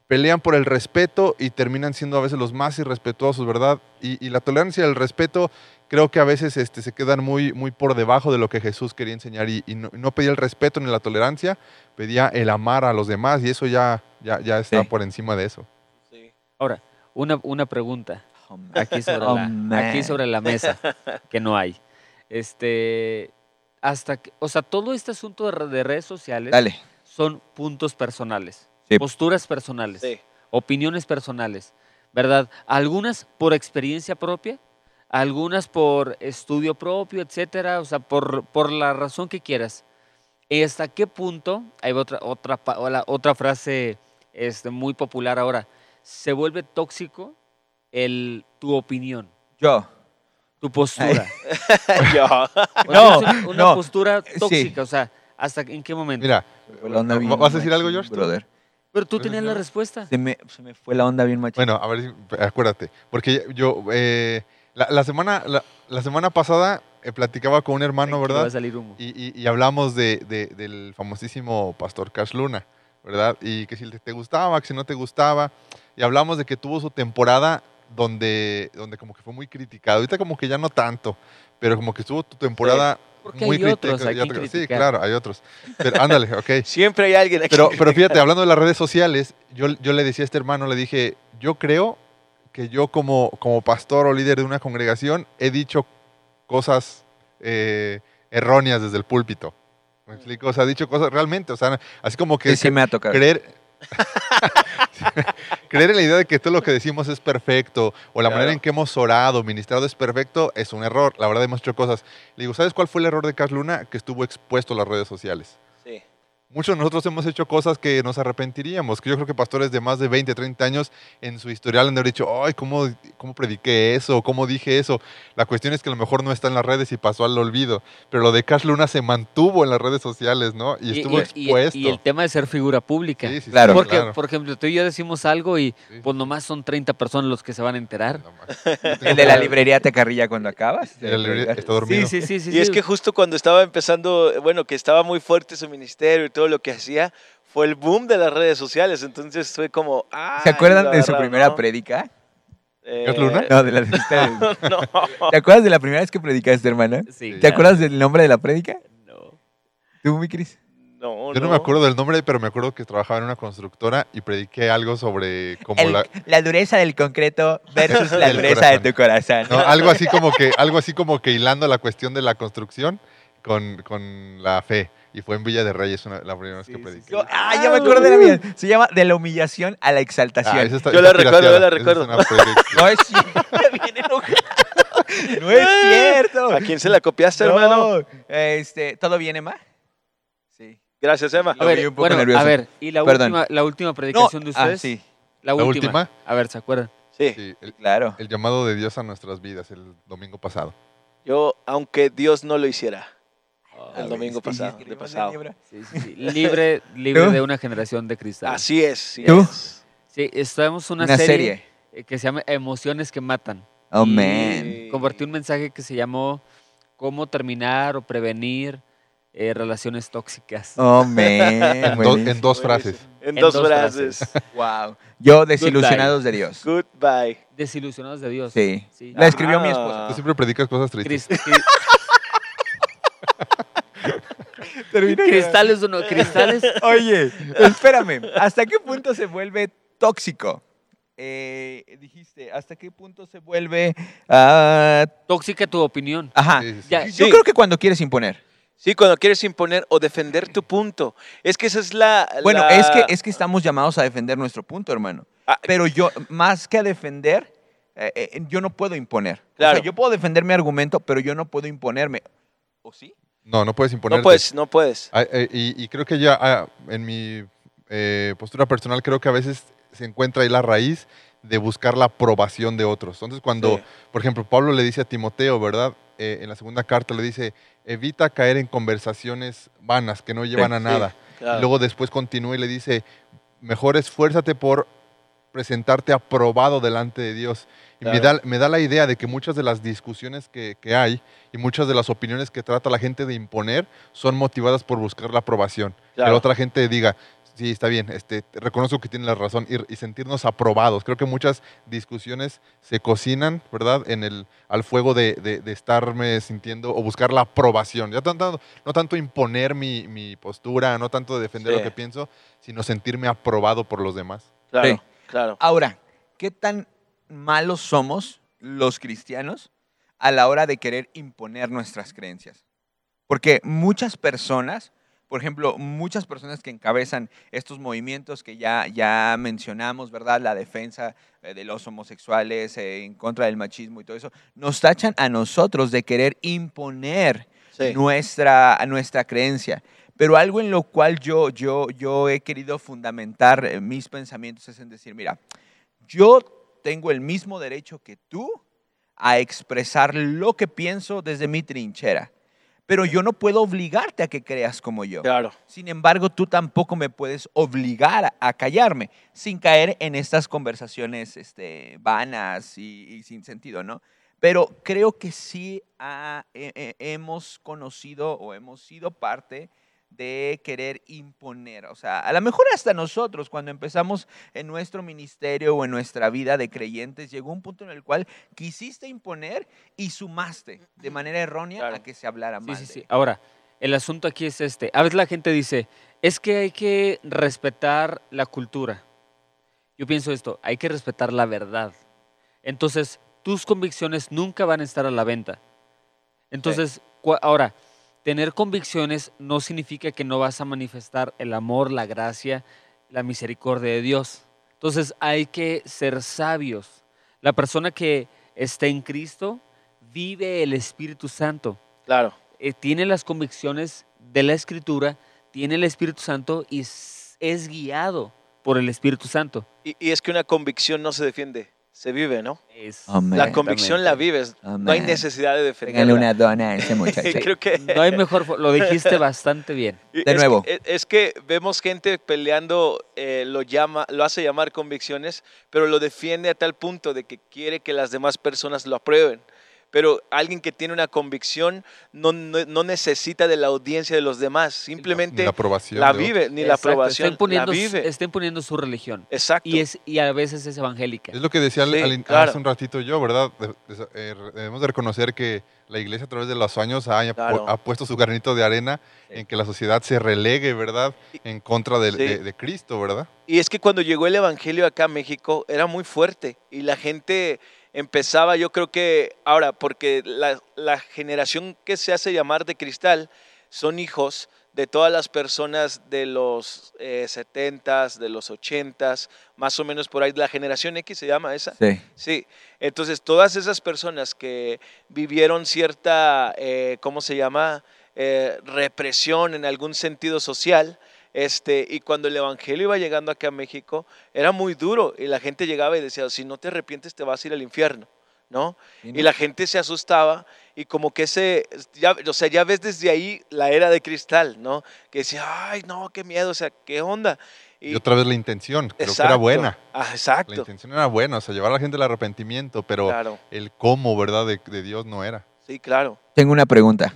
pelean por el respeto y terminan siendo a veces los más irrespetuosos, ¿verdad? Y, y la tolerancia y el respeto creo que a veces este, se quedan muy, muy por debajo de lo que Jesús quería enseñar y, y no, no pedía el respeto ni la tolerancia, pedía el amar a los demás y eso ya, ya, ya está Sí. por encima de eso. Sí. Ahora, una, una pregunta aquí sobre, Oh, la, man. aquí sobre la mesa, que no hay. Este, hasta que, o sea, todo este asunto de, re- de redes sociales Dale. son puntos personales, Sí. posturas personales, Sí. opiniones personales, ¿verdad? Algunas por experiencia propia, algunas por estudio propio, etcétera, o sea, por, por la razón que quieras. ¿Y hasta qué punto, hay otra, otra, otra frase este, muy popular ahora, se vuelve tóxico el, tu opinión, Yo. Tu postura? Yo. No, una, una no, postura sí. tóxica, o sea, ¿hasta en qué momento? Mira, Fue la onda ¿Va- bien vas a decir algo, George? Brother. Pero tú ¿Puedes tenías la respuesta. Se me, se me fue la onda bien machín. bueno, a ver, si- acuérdate, porque yo eh, la, la semana, la, la semana pasada eh, platicaba con un hermano, Tranquilo, ¿verdad? Va a salir humo. Y, y- y hablamos de, de- del famosísimo pastor Cash Luna, ¿verdad? Y que si te gustaba, que si no te gustaba. Y hablamos de que tuvo su temporada donde, donde como que fue muy criticado. Ahorita como que ya no tanto, pero como que estuvo tu temporada Porque muy hay otros Sí, claro, hay otros. Pero ándale, ok. Siempre hay alguien aquí. Pero, pero fíjate, hablando de las redes sociales, yo, yo le decía a este hermano, le dije, yo creo que yo como, como pastor o líder de una congregación he dicho cosas eh, erróneas desde el púlpito. ¿Me explico? O sea, he dicho cosas realmente, o sea, así como que Sí, sí me ha tocado. creer... creer en la idea de que todo lo que decimos es perfecto o la manera en que hemos orado, ministrado es perfecto, es un error. La verdad hemos hecho cosas. Le digo, ¿sabes cuál fue el error de Carl Luna? Que estuvo expuesto a las redes sociales. Muchos de nosotros hemos hecho cosas que nos arrepentiríamos, que yo creo que pastores de más de 20, 30 años en su historial han de haber dicho, ay, ¿cómo, ¿cómo prediqué eso? ¿Cómo dije eso? La cuestión es que a lo mejor no está en las redes y pasó al olvido, pero lo de Cash Luna se mantuvo en las redes sociales, ¿no? Y, estuvo y- expuesto. y el tema de ser figura pública. Sí, sí, sí, Claro. Porque, claro. por ejemplo, tú y yo decimos algo y Sí. pues nomás son 30 personas los que se van a enterar. Más. El de la librería te carrilla cuando acabas. El de la librería está dormido. Sí, sí, sí, sí. Y es sí. que justo cuando estaba empezando, bueno, que estaba muy fuerte su ministerio y todo lo que hacía, fue el boom de las redes sociales. Entonces fue como. ah, ¿Se acuerdan de su primera ¿no? prédica? Eh, ¿Es Luna? No, de la de ustedes. no. ¿Te acuerdas de la primera vez que predicaste, hermana? Sí, ¿Te claro. acuerdas del nombre de la prédica? No. ¿Tú, mi Cris? No, Yo no me acuerdo del nombre, pero me acuerdo que trabajaba en una constructora y prediqué algo sobre como El- la... la... dureza del concreto versus la dureza corazón. de tu corazón. No, algo así como que, algo así como que hilando la cuestión de la construcción con, con la fe. Y fue en Villa de Reyes una- la primera vez que Sí, sí, prediqué. Yo- ah, ya me acuerdo de la mía. Se llama De la humillación a la exaltación. Ah, esa está- Yo está la recuerdo, yo la pirateada. Esa es recuerdo. una predic- No es cierto. Bien enojado. No es cierto. ¿A quién se la copiaste, hermano? No. Este, ¿Todo bien, Emma? Sí. Gracias, Emma. A Lo vi ver, un poco bueno, nervioso. a ver, ¿y la Perdón. última, la última No, predicación de ah, ustedes? sí, La ¿La última. última? A ver, ¿se acuerdan? Sí. sí, el, claro. el llamado de Dios a nuestras vidas el domingo pasado. Yo, aunque Dios no lo hiciera. El domingo pasado, sí, de pasado. Sí, sí, sí. Libre, libre ¿Tú? de una generación de cristal. Así es. sí ¿Tú? es. Sí, estamos una, Una serie, serie. eh, que se llama Emociones que Matan. Oh, man. Compartí un mensaje que se llamó Cómo terminar o prevenir eh, relaciones tóxicas. Oh, man. En, do- en dos frases. En, En dos, dos frases. Wow. Yo, desilusionados de Dios. Goodbye. Desilusionados de Dios. Sí. Sí. La escribió mi esposa. Tú siempre predicas cosas tristes. cri- cristales o no, cristales. Oye, espérame. ¿Hasta qué punto se vuelve tóxico? Eh, dijiste, ¿hasta qué punto se vuelve... ah, Tóxica tu opinión. ajá. Sí, sí, sí. Ya, Yo creo que cuando quieres imponer. Sí, cuando quieres imponer o defender tu punto. Es que esa es la. Bueno, la- es, que, es que estamos llamados a defender nuestro punto, hermano. Ah, Pero yo, más que a defender, eh, eh, yo no puedo imponer. O Claro. sea, yo puedo defender mi argumento, pero yo no puedo imponerme. ¿O sí? No, no puedes imponerte. no puedes, no puedes. Ah, eh, y, y creo que ya ah, en mi eh, postura personal creo que a veces se encuentra ahí la raíz de buscar la aprobación de otros. Entonces cuando, Sí. por ejemplo, Pablo le dice a Timoteo, ¿verdad? Eh, en la segunda carta le dice, evita caer en conversaciones vanas que no llevan a Sí, nada. claro. Y luego después continúa y le dice, mejor esfuérzate por presentarte aprobado delante de Dios. Y me, da, me da la idea de que muchas de las discusiones que, que hay y muchas de las opiniones que trata la gente de imponer son motivadas por buscar la aprobación. Que Claro. la otra gente diga, sí, está bien, este, reconozco que tiene la razón y, y sentirnos aprobados. Creo que muchas discusiones se cocinan, ¿verdad? En el, al fuego de, de- de estarme sintiendo o buscar la aprobación. Ya tanto, no tanto imponer mi, mi postura, no tanto defender Sí. lo que pienso, sino sentirme aprobado por los demás. Claro, Sí. Claro. Ahora, ¿qué tan malos somos los cristianos a la hora de querer imponer nuestras creencias? Porque muchas personas, por ejemplo, muchas personas que encabezan estos movimientos que ya, ya mencionamos, ¿verdad? La defensa eh, de los homosexuales, eh, en contra del machismo y todo eso, nos tachan a nosotros de querer imponer Sí. nuestra, nuestra creencia. Pero algo en lo cual yo, yo, yo he querido fundamentar eh, mis pensamientos es en decir, mira, yo tengo el mismo derecho que tú a expresar lo que pienso desde mi trinchera, pero yo no puedo obligarte a que creas como yo. Claro. Sin embargo, tú tampoco me puedes obligar a, callarme sin caer en estas conversaciones este, vanas y, y sin sentido, ¿no? Pero creo que sí he- hemos conocido o hemos sido parte de querer imponer. O sea, a lo mejor hasta nosotros, cuando empezamos en nuestro ministerio o en nuestra vida de creyentes, llegó un punto en el cual quisiste imponer y sumaste de manera errónea Claro. a que se hablara Sí, mal. sí, de- sí. Ahora, el asunto aquí es este. A veces la gente dice, es que hay que respetar la cultura. Yo pienso esto, hay que respetar la verdad. Entonces, tus convicciones nunca van a estar a la venta. Entonces, ahora, tener convicciones no significa que no vas a manifestar el amor, la gracia, la misericordia de Dios. Entonces, hay que ser sabios. La persona que está en Cristo vive el Espíritu Santo Claro. eh, tiene las convicciones de la Escritura, tiene el Espíritu Santo y es guiado por el Espíritu Santo. Y, y es que una convicción no se defiende, se vive, ¿no? Amén. La convicción la vives, no hay necesidad de defenderla. una dona a ese muchacho. Creo que No hay mejor, lo dijiste bastante bien. De es nuevo. que- es que vemos gente peleando, eh, lo, llama, lo hace llamar convicciones, pero lo defiende a tal punto de que quiere que las demás personas lo aprueben. Pero alguien que tiene una convicción no, no, no necesita de la audiencia de los demás, simplemente la aprobación. vive, ni la aprobación, está imponiendo, la su- vive. religión. Exacto. Y, es, y a veces es evangélica. Es lo que decía al- Sí, al in- claro. hace un ratito yo, ¿verdad? Eh, debemos de reconocer que la iglesia a través de los años ha, Claro. ha puesto su granito de arena Sí. en que la sociedad se relegue, ¿verdad? En contra de, Sí. de- de Cristo, ¿verdad? Y es que cuando llegó el Evangelio acá a México era muy fuerte y la gente empezaba, yo creo que ahora, porque la, la generación que se hace llamar de cristal son hijos de todas las personas de los eh, 70s, de los 80s, más o menos por ahí, la generación X se llama esa. Sí. Sí, entonces todas esas personas que vivieron cierta, eh, ¿cómo se llama? Eh, represión en algún sentido social, este, y cuando el Evangelio iba llegando acá a México, era muy duro, y la gente llegaba y decía, si no te arrepientes te vas a ir al infierno, ¿no? Y la gente se asustaba y como que ese, ya, o sea, ya ves desde ahí la era de cristal, ¿no? Que decía, ay, no, qué miedo, o sea, ¿qué onda? Y, otra vez la intención, creo que era buena. Ah, La exacto, intención era buena, o sea, llevar a la gente al arrepentimiento, pero claro, el cómo, ¿verdad? De, de Dios no era. sí, claro. Tengo una pregunta.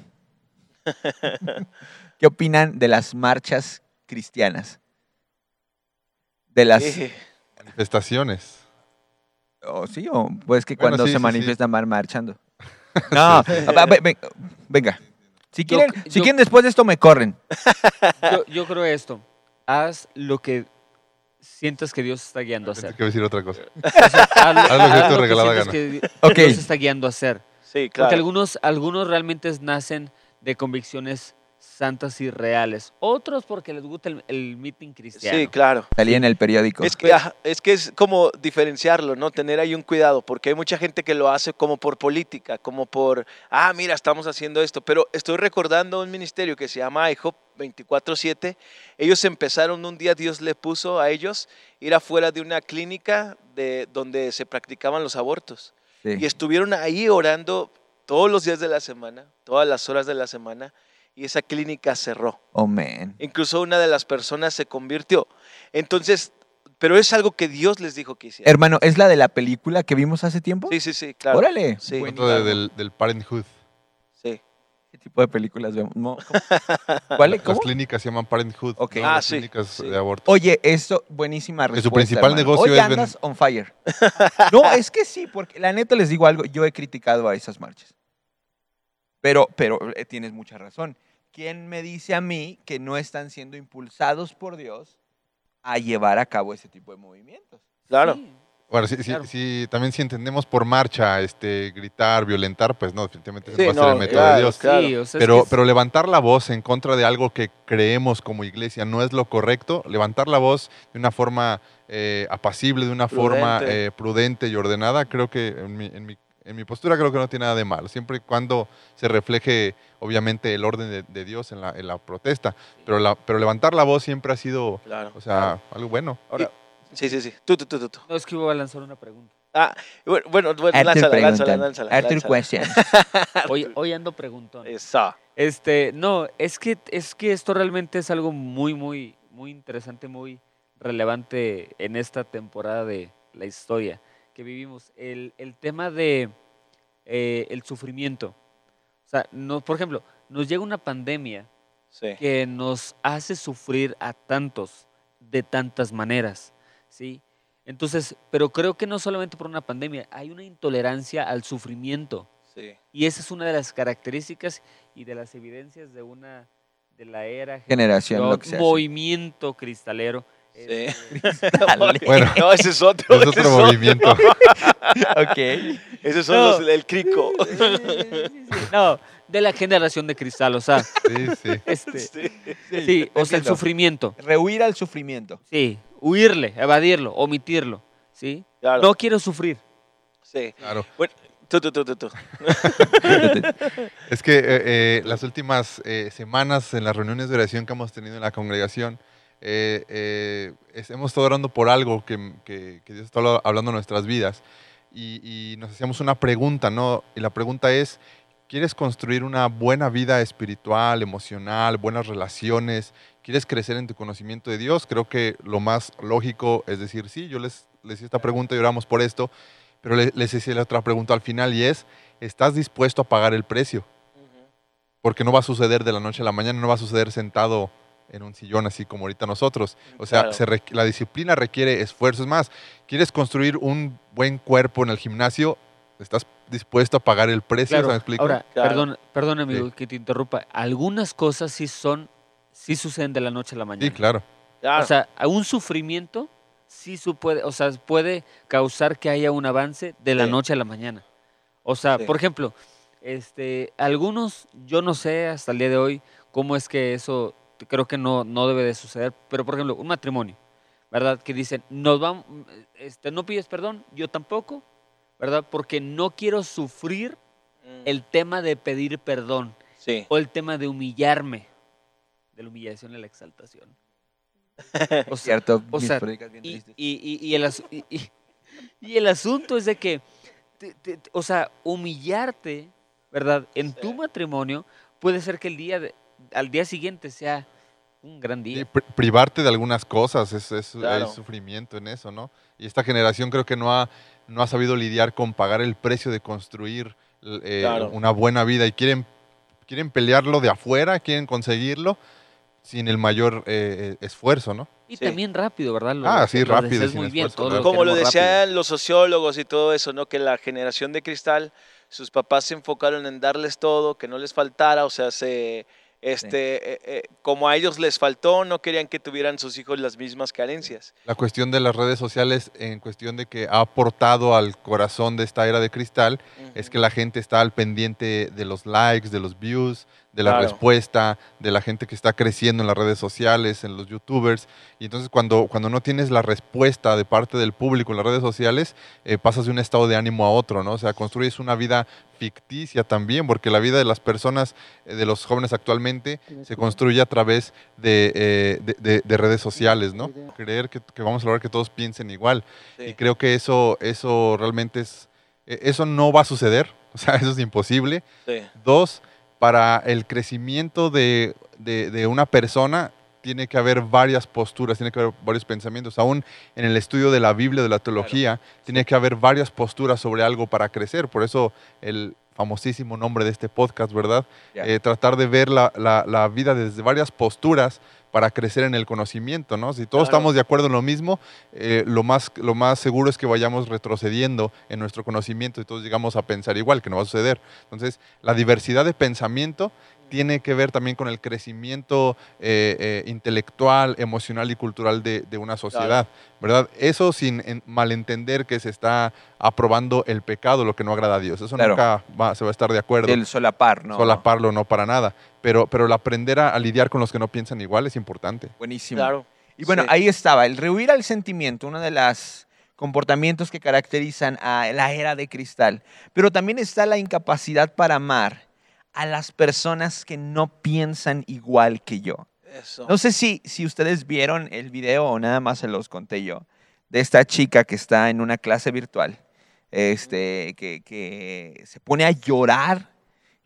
¿Qué opinan de las marchas cristianas? De las... Sí. Manifestaciones. ¿O sí? ¿O pues que Bueno, cuando sí, se sí, sí. manifiestan van marchando? No, ve- venga. Si Yo- quieren, si yo- quieren después de esto me corren. Yo, yo creo esto. Haz lo que sientas que Dios está guiando a hacer. a decir otra cosa. O sea, haz, Haz lo que haz tu lo que regalada sientas gana. que Di- Ok. Dios está guiando a hacer. Sí, claro. Porque algunos, algunos realmente nacen de convicciones santas y reales. Otros porque les gusta el, el meeting cristiano. Sí, claro. Salí en el periódico. Es que, ajá, es que es como diferenciarlo, ¿no? Tener ahí un cuidado, porque hay mucha gente que lo hace como por política, como por, ah, mira, estamos haciendo esto. Pero estoy recordando un ministerio que se llama IHOP 24-7. Ellos empezaron un día, Dios le puso a ellos ir afuera de una clínica de, donde se practicaban los abortos. Sí. Y estuvieron ahí orando todos los días de la semana, todas las horas de la semana, y esa clínica cerró. Oh, man. Incluso una de las personas se convirtió. Entonces, pero es algo que Dios les dijo que hicieran. Hermano, ¿es la de la película que vimos hace tiempo? Sí, sí, sí, claro. Órale. Sí, de- del, del Parenthood. sí. ¿Qué tipo de películas vemos? No, ¿cómo? ¿Cuál es? Las ¿Cómo? clínicas se llaman Parenthood. Ok. ¿no? Ah, Las sí, clínicas sí. de aborto. Oye, eso, buenísima Que respuesta. su principal hermano. negocio Hoy es ven- andas on fire. No, es que sí, porque la neta les digo algo, yo he criticado a esas marchas. Pero, pero eh, tienes mucha razón. ¿Quién me dice a mí que no están siendo impulsados por Dios a llevar a cabo ese tipo de movimientos? Claro. Sí. Bueno, sí, sí, Claro. sí, también si entendemos por marcha, este, gritar, violentar, pues no, definitivamente ese Sí, va a ser el método claro, de Dios. claro. Sí, o sea, es Pero, que es- pero levantar la voz en contra de algo que creemos como iglesia no es lo correcto, levantar la voz de una forma eh, apacible, de una forma Prudente. eh, prudente y ordenada, creo que en mi, en, mi, en mi postura creo que no tiene nada de malo, siempre y cuando se refleje obviamente el orden de, de Dios en la, en la protesta, pero, la, pero levantar la voz siempre ha sido, Claro. o sea, algo bueno. Ahora, Sí, sí, sí. Tú, tú, tú, tú. no es que iba a lanzar una pregunta. Ah, bueno, bueno, bueno, Arthur lánzala, lánzala, lánzala. Arthur lánzala. question. Hoy, hoy ando preguntón. Esa. Este, no, es que, es que esto realmente es algo muy, muy, muy interesante, muy relevante en esta temporada de la historia que vivimos. El, el tema de eh, el sufrimiento. O sea, no, por ejemplo, nos llega una pandemia Sí. que nos hace sufrir a tantos de tantas maneras, ¿sí? Entonces, pero creo que no solamente por una pandemia, hay una intolerancia al sufrimiento. Sí. Y esa es una de las características y de las evidencias de una de la era Generación, lo que se hace. movimiento cristalero. Sí. Bueno. No, ese es otro. Es ese otro otro. movimiento. ok. Esos son No. los, el crico. no, de la generación de cristal, o sea, Sí, sí. este, Sí. sí, o sea, el sufrimiento, Rehuir al sufrimiento. sí, huirle, evadirlo, omitirlo, ¿sí? Claro. No quiero sufrir. Sí. Claro. Bueno, tú, tú, tú, tú, tú. Es que eh, eh, las últimas eh, semanas en las reuniones de oración que hemos tenido en la congregación, eh, eh, es- hemos estado orando por algo que, que- que Dios está habla- hablando en nuestras vidas y, y nos hacíamos una pregunta, ¿no? Y la pregunta es, ¿quieres construir una buena vida espiritual, emocional, buenas relaciones? ¿Quieres crecer en tu conocimiento de Dios? Creo que lo más lógico es decir, sí, yo les, les hice esta pregunta y oramos por esto, pero le- les hice la otra pregunta al final y es, ¿estás dispuesto a pagar el precio? porque no va a suceder de la noche a la mañana, no va a suceder sentado en un sillón así como ahorita nosotros. O sea, Claro. se requ- la disciplina requiere esfuerzo. Es más, ¿quieres construir un buen cuerpo en el gimnasio? ¿Estás dispuesto a pagar el precio? Claro. ¿Me explico? Ahora, Claro. perdón, perdón amigo Sí. que te interrumpa. Algunas cosas sí son, sí suceden de la noche a la mañana. sí, claro. Claro. O sea, un sufrimiento sí su puede, o sea, puede causar que haya un avance de la Sí. noche a la mañana. O sea, Sí. por ejemplo, este, algunos, yo no sé hasta el día de hoy cómo es que eso, creo que no, no debe de suceder, pero por ejemplo, un matrimonio, ¿verdad? Que dicen, nos vamos, este, no pides perdón, yo tampoco, ¿verdad? Porque no quiero sufrir Mm, el tema de pedir perdón Sí. o el tema de humillarme, de la humillación y la exaltación. O sea, Cierto, o sea, y, y- y- y el, y- y- y el asunto es de que, te- te- te- o sea, humillarte, ¿verdad? En tu matrimonio puede ser que el día de- al día siguiente sea un gran día. pri- privarte de algunas cosas, es, es- Claro. hay sufrimiento en eso, ¿no? Y esta generación creo que no ha, no ha sabido lidiar con pagar el precio de construir eh, Claro. una buena vida y quieren, quieren pelearlo de afuera, quieren conseguirlo sin el mayor eh, eh, esfuerzo, ¿no? Y Sí. también rápido, ¿verdad? Lo- Ah, sí, lo rápido sin muy bien, esfuerzo. Como lo rápido. decían los sociólogos y todo eso, ¿no? Que la generación de cristal, sus papás se enfocaron en darles todo, que no les faltara, o sea, se, este, eh, eh, como a ellos les faltó, no querían que tuvieran sus hijos las mismas carencias. La cuestión de las redes sociales, en cuestión de que ha aportado al corazón de esta era de cristal, es que la gente está al pendiente de los likes, de los views, de la Claro. respuesta, de la gente que está creciendo en las redes sociales, en los youtubers. Y entonces cuando, cuando no tienes la respuesta de parte del público en las redes sociales, eh, pasas de un estado de ánimo a otro, ¿no? O sea, construyes una vida ficticia también, porque la vida de las personas, eh, de los jóvenes actualmente, se construye a través de, eh, de- de- de redes sociales, ¿no? Creer que, que vamos a lograr que todos piensen igual. Sí. Y creo que eso, eso realmente es, eh, eso no va a suceder, o sea, eso es imposible. Sí. Dos, para el crecimiento de, de- de una persona tiene que haber varias posturas, tiene que haber varios pensamientos. Aún en el estudio de la Biblia, de la teología, tiene que haber varias posturas sobre algo para crecer. Por eso el famosísimo nombre de este podcast, ¿verdad? Eh, tratar de ver la, la- la vida desde varias posturas para crecer en el conocimiento, ¿no? Si todos Claro. estamos de acuerdo en lo mismo, eh, lo, más, lo más seguro es que vayamos retrocediendo en nuestro conocimiento y todos llegamos a pensar igual, que no va a suceder. Entonces, la diversidad de pensamiento tiene que ver también con el crecimiento eh, eh, intelectual, emocional y cultural de, de una sociedad, ¿verdad? Eso sin en- malentender que se está aprobando el pecado, lo que no agrada a Dios. Eso Claro. nunca va- se va a estar de acuerdo. El solapar, ¿no? Solaparlo no para nada. Pero, pero el aprender a, a lidiar con los que no piensan igual es importante. Buenísimo. Claro. Y bueno, Sí. ahí estaba, el rehuir al sentimiento, uno de los comportamientos que caracterizan a la era de cristal. Pero también está la incapacidad para amar a las personas que no piensan igual que yo. Eso. No sé si, si ustedes vieron el video o nada más se los conté yo, de esta chica que está en una clase virtual, este, que, que se pone a llorar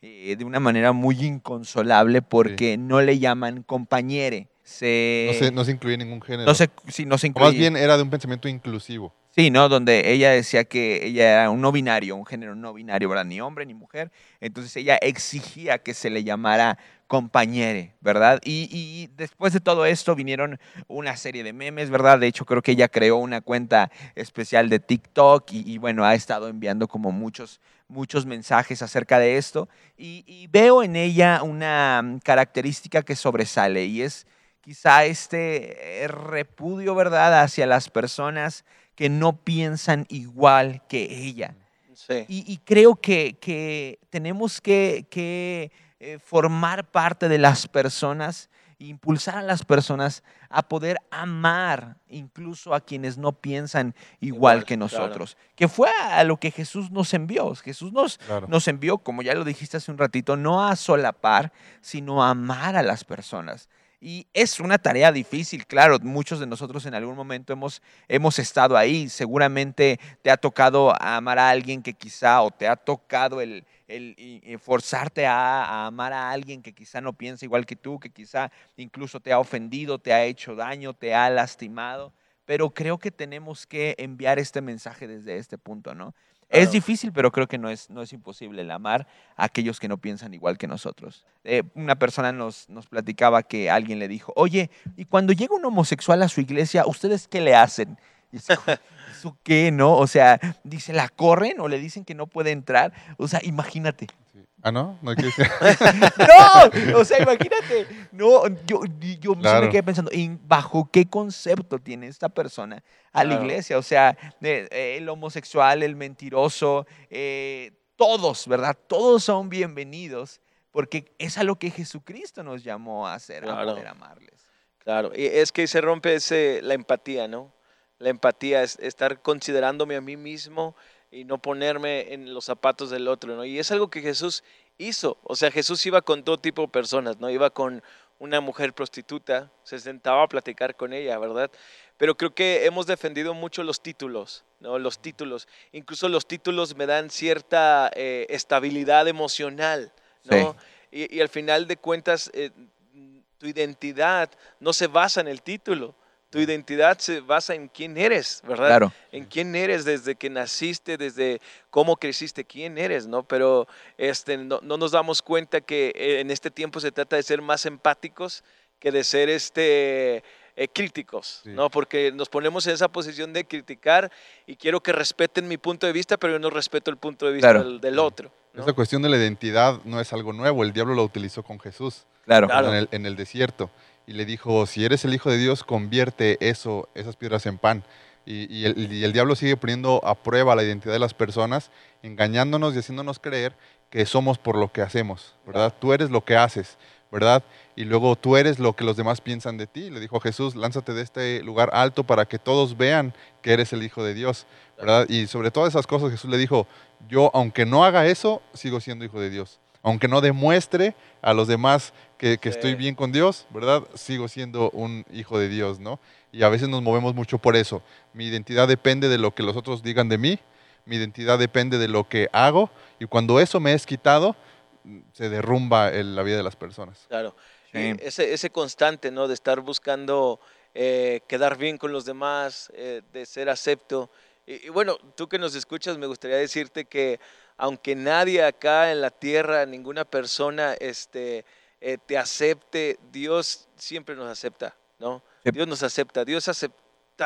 eh, de una manera muy inconsolable porque no le llaman compañere. Se, No se, no se incluye ningún género. no se, sí, no se O incluye. más bien era de un pensamiento inclusivo. Sí, ¿no? Donde ella decía que ella era un no binario, un género no binario, ¿verdad? Ni hombre ni mujer. Entonces ella exigía que se le llamara compañere, ¿verdad? Y, y después de todo esto vinieron una serie de memes, ¿verdad? De hecho, creo que ella creó una cuenta especial de TikTok y, bueno, ha estado enviando como muchos, muchos mensajes acerca de esto. Y, y veo en ella una mm, característica que sobresale y es quizá este eh, repudio, ¿verdad?, hacia las personas que no piensan igual que ella. Sí. Y, y creo que, que tenemos que, que, eh, formar parte de las personas, impulsar a las personas a poder amar incluso a quienes no piensan igual, Igual, que claro. nosotros. Que fue a lo que Jesús nos envió. Jesús nos, Claro. nos envió, como ya lo dijiste hace un ratito, no a solapar, sino a amar a las personas. Y es una tarea difícil, claro, muchos de nosotros en algún momento hemos, hemos estado ahí, seguramente te ha tocado amar a alguien que quizá, o te ha tocado el, y forzarte a, a amar a alguien que quizá no piensa igual que tú, que quizá incluso te ha ofendido, te ha hecho daño, te ha lastimado, pero creo que tenemos que enviar este mensaje desde este punto, ¿no? Es difícil, pero creo que no es, no es imposible el amar a aquellos que no piensan igual que nosotros. Eh, una persona nos, nos platicaba que alguien le dijo, oye, y cuando llega un homosexual a su iglesia, ¿ustedes qué le hacen? Y es ¿Eso qué, no? O sea, dice, ¿la corren o le dicen que no puede entrar? O sea, imagínate. Sí. Ah, ¿no? No hay que decir. ¡No! O sea, imagínate. No, yo, yo sí Claro. me quedé pensando, ¿en ¿bajo qué concepto tiene esta persona a la Claro. iglesia? O sea, eh, eh, el homosexual, el mentiroso, eh, todos, ¿verdad? Todos son bienvenidos porque es a lo que Jesucristo nos llamó a hacer, a Claro. poder amarles. Claro, y es que se rompe ese, la empatía, ¿no? La empatía es estar considerándome a mí mismo y no ponerme en los zapatos del otro, ¿no? Y es algo que Jesús hizo. O sea, Jesús iba con todo tipo de personas, ¿no? Iba con una mujer prostituta, se sentaba a platicar con ella, ¿verdad? Pero creo que hemos defendido mucho los títulos, ¿no? Los títulos. Incluso los títulos me dan cierta eh, estabilidad emocional, ¿no? Y, y al final de cuentas, eh, tu identidad no se basa en el título. Tu identidad se basa en quién eres, ¿verdad? Claro. En quién eres desde que naciste, desde cómo creciste, quién eres, ¿no? Pero este, no, no nos damos cuenta que eh, en este tiempo se trata de ser más empáticos que de ser este, eh, críticos, Sí. ¿no? Porque nos ponemos en esa posición de criticar y quiero que respeten mi punto de vista, pero yo no respeto el punto de vista Claro. del, del otro. ¿no? Esa cuestión de la identidad no es algo nuevo. El diablo lo utilizó con Jesús Claro. Claro. en, el, en el desierto. Y le dijo, si eres el Hijo de Dios, convierte eso, esas piedras en pan. Y, el, el diablo sigue poniendo a prueba la identidad de las personas, engañándonos y haciéndonos creer que somos por lo que hacemos, ¿verdad? Tú eres lo que haces, ¿verdad? Y luego tú eres lo que los demás piensan de ti. Le dijo Jesús, lánzate de este lugar alto para que todos vean que eres el Hijo de Dios, ¿verdad? Y sobre todas esas cosas Jesús le dijo, yo aunque no haga eso, sigo siendo Hijo de Dios. Aunque no demuestre a los demás que, que Sí. estoy bien con Dios, ¿verdad? Sigo siendo un hijo de Dios, ¿no? Y a veces nos movemos mucho por eso. Mi identidad depende de lo que los otros digan de mí, mi identidad depende de lo que hago, y cuando eso me es quitado, se derrumba el- la vida de las personas. Claro. Sí. Y ese, ese constante, ¿no? De estar buscando eh, quedar bien con los demás, eh, de ser acepto. Y, y bueno, tú que nos escuchas, me gustaría decirte que aunque nadie acá en la tierra, ninguna persona este, eh, te acepte, Dios siempre nos acepta, ¿no? Sí. Dios nos acepta, Dios acepta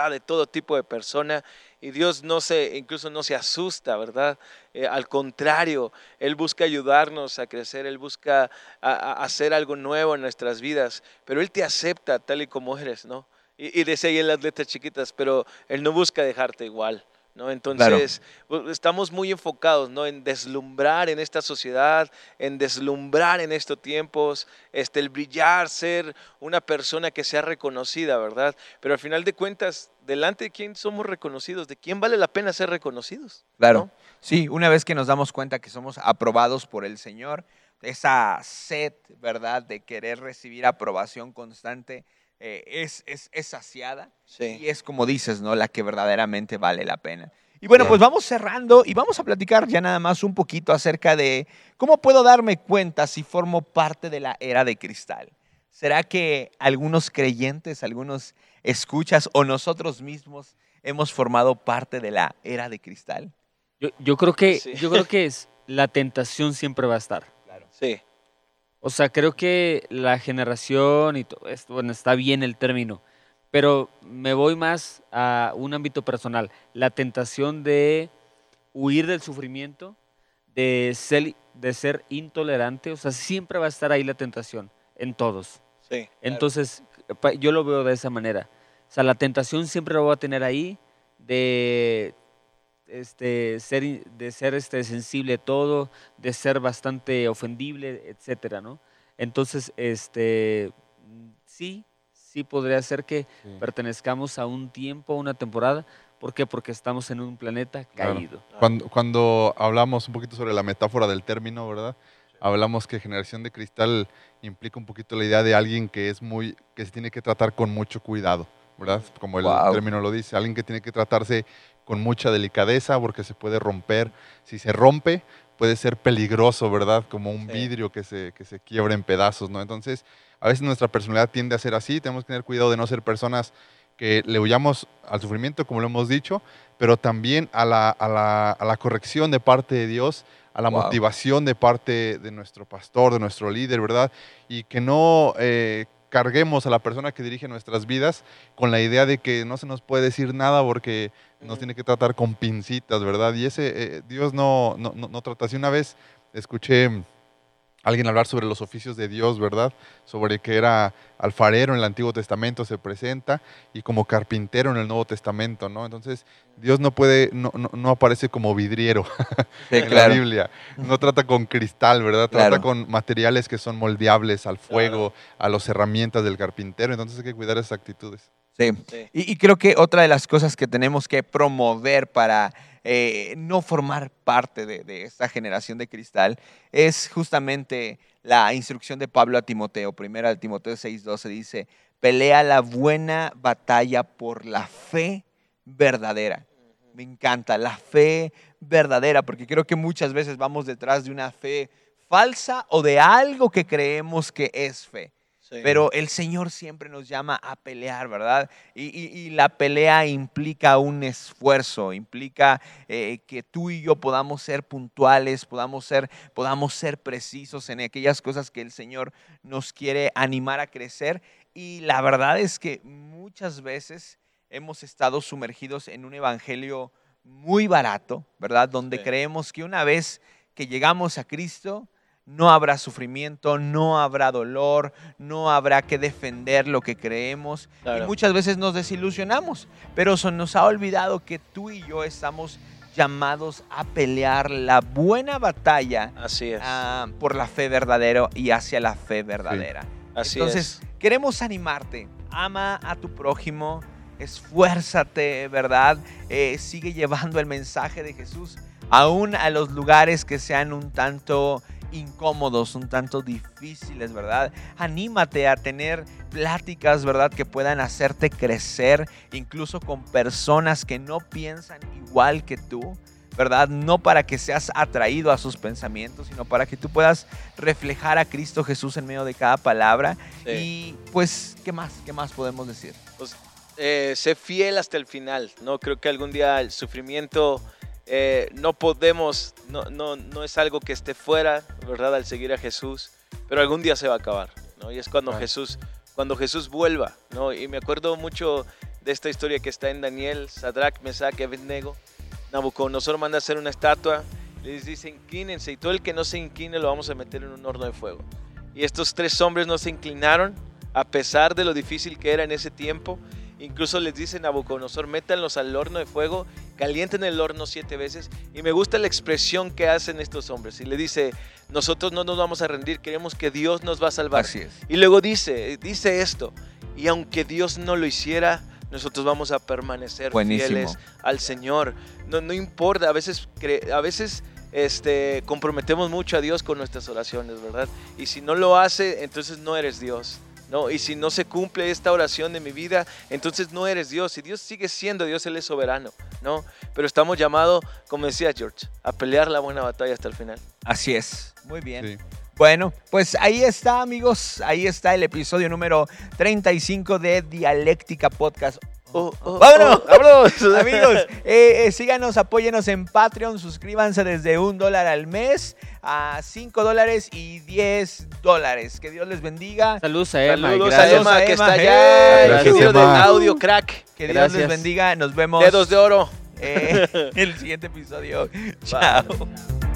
de todo tipo de persona y Dios no se, incluso no se asusta, ¿verdad? Eh, al contrario, Él busca ayudarnos a crecer, Él busca a- a hacer algo nuevo en nuestras vidas, pero Él te acepta tal y como eres, ¿no? Y, y decía ahí en las letras chiquitas, pero Él no busca dejarte igual. ¿No? Entonces, bu- estamos muy enfocados ¿no? en deslumbrar en esta sociedad, en deslumbrar en estos tiempos, este, el brillar, ser una persona que sea reconocida, ¿verdad? Pero al final de cuentas, delante de quién somos reconocidos, de quién vale la pena ser reconocidos. Claro. ¿no? Sí, una vez que nos damos cuenta que somos aprobados por el Señor, esa sed, ¿verdad?, de querer recibir aprobación constante eh, es, es, es saciada Sí. y es como dices, ¿no?, la que verdaderamente vale la pena. Y bueno, pues vamos cerrando y vamos a platicar ya nada más un poquito acerca de cómo puedo darme cuenta si formo parte de la era de cristal. ¿Será que algunos creyentes, algunos escuchas o nosotros mismos hemos formado parte de la era de cristal? Yo, yo creo que, Sí. yo creo que es, la tentación siempre va a estar. Sí. O sea, creo que la generación y todo esto, bueno, está bien el término, pero me voy más a un ámbito personal. La tentación de huir del sufrimiento, de ser, de ser intolerante, o sea, siempre va a estar ahí la tentación, en todos. Sí. Entonces, yo lo veo de esa manera. O sea, la tentación siempre lo voy a tener ahí de este, ser, de ser este, sensible a todo, de ser bastante ofendible, etcétera, ¿no? Entonces, este, sí, sí podría ser que Sí. pertenezcamos a un tiempo, a una temporada. ¿Por qué? Porque estamos en un planeta Claro. caído. Cuando, cuando hablamos un poquito sobre la metáfora del término, ¿verdad? Hablamos que generación de cristal implica un poquito la idea de alguien que es muy, que se tiene que tratar con mucho cuidado, ¿verdad? Como el término lo dice, alguien que tiene que tratarse con mucha delicadeza porque se puede romper. Si se rompe, puede ser peligroso, ¿verdad? Como un Sí. vidrio que se, que se quiebra en pedazos, ¿no? Entonces, a veces nuestra personalidad tiende a ser así, tenemos que tener cuidado de no ser personas que le huyamos al sufrimiento, como lo hemos dicho, pero también a la, a la- a la corrección de parte de Dios, a la Wow. motivación de parte de nuestro pastor, de nuestro líder, ¿verdad? Y que no eh, carguemos a la persona que dirige nuestras vidas con la idea de que no se nos puede decir nada porque nos tiene que tratar con pincitas, ¿verdad? Y ese, eh, Dios no, no, no, no trata así. Una vez escuché alguien hablar sobre los oficios de Dios, ¿verdad? Sobre que era alfarero en el Antiguo Testamento, se presenta, y como carpintero en el Nuevo Testamento, ¿no? Entonces, Dios no puede, no, no, no aparece como vidriero Sí, en la Biblia. No trata con cristal, ¿verdad? Trata Claro. con materiales que son moldeables al fuego, a las herramientas del carpintero. Entonces hay que cuidar esas actitudes. Sí. Sí. Y, y creo que otra de las cosas que tenemos que promover para eh, no formar parte de, esta generación de cristal es justamente la instrucción de Pablo a Timoteo. Primera de Timoteo 6:12 dice, pelea la buena batalla por la fe verdadera. Me encanta la fe verdadera, porque creo que muchas veces vamos detrás de una fe falsa o de algo que creemos que es fe. Sí. Pero el Señor siempre nos llama a pelear, ¿verdad? Y, y- y la pelea implica un esfuerzo, implica eh, que tú y yo podamos ser puntuales, podamos ser, podamos ser precisos en aquellas cosas que el Señor nos quiere animar a crecer. Y la verdad es que muchas veces hemos estado sumergidos en un evangelio muy barato, ¿verdad? Donde Sí. creemos que una vez que llegamos a Cristo, no habrá sufrimiento, no habrá dolor, no habrá que defender lo que creemos. Y muchas veces nos desilusionamos, pero se nos ha olvidado que tú y yo estamos llamados a pelear la buena batalla Así es. ah, por la fe verdadera y hacia la fe verdadera. Así Entonces, queremos animarte. Ama a tu prójimo, esfuérzate, ¿verdad? Eh, sigue llevando el mensaje de Jesús aún a los lugares que sean un tanto incómodos, un tanto difíciles, ¿verdad? Anímate a tener pláticas, ¿verdad? Que puedan hacerte crecer, incluso con personas que no piensan igual que tú. ¿verdad? No para que seas atraído a sus pensamientos, sino para que tú puedas reflejar a Cristo Jesús en medio de cada palabra. Sí. Y pues, ¿qué más? ¿Qué más podemos decir? Pues, eh, sé fiel hasta el final, ¿no? Creo que algún día el sufrimiento eh, no podemos, no, no, no es algo que esté fuera, ¿verdad? Al seguir a Jesús, pero algún día se va a acabar, ¿no? Y es cuando. Jesús, cuando Jesús vuelva, ¿no? Y me acuerdo mucho de esta historia que está en Daniel, Sadrach, Mesach Abednego. Nabucodonosor manda a hacer una estatua, les dice inclínense y todo el que no se incline lo vamos a meter en un horno de fuego. Y estos tres hombres no se inclinaron a pesar de lo difícil que era en ese tiempo. Incluso les dice Nabucodonosor, métanlos al horno de fuego, calienten el horno siete veces. Y me gusta la expresión que hacen estos hombres. Y le dice, nosotros no nos vamos a rendir, queremos que Dios nos va a salvar. Así es. Y luego dice, dice esto, y aunque Dios no lo hiciera, nosotros vamos a permanecer Buenísimo. fieles al Señor. No, no importa, a veces, a veces este, comprometemos mucho a Dios con nuestras oraciones, ¿verdad? Y si no lo hace, entonces no eres Dios. ¿No? Y si no se cumple esta oración de mi vida, entonces no eres Dios. Y Dios sigue siendo Dios, Él es soberano, ¿no? Pero estamos llamados, como decía George, a pelear la buena batalla hasta el final. Así es. Muy bien. Sí. Bueno, pues ahí está, amigos. Ahí está el episodio número 35 de Dialéctica Podcast. Oh, oh, ¡Vámonos! oh, ¡Vámonos! Amigos, eh, eh, síganos, apóyenos en Patreon, suscríbanse desde un dólar al mes a 5 dólares y 10 dólares. Que Dios les bendiga. Saludos a Emma. Saludos a gracias. Emma que está allá, Gracias, del audio crack. Que Dios les bendiga. Nos vemos Dedos de oro. eh, en el siguiente episodio. Chao. Bye.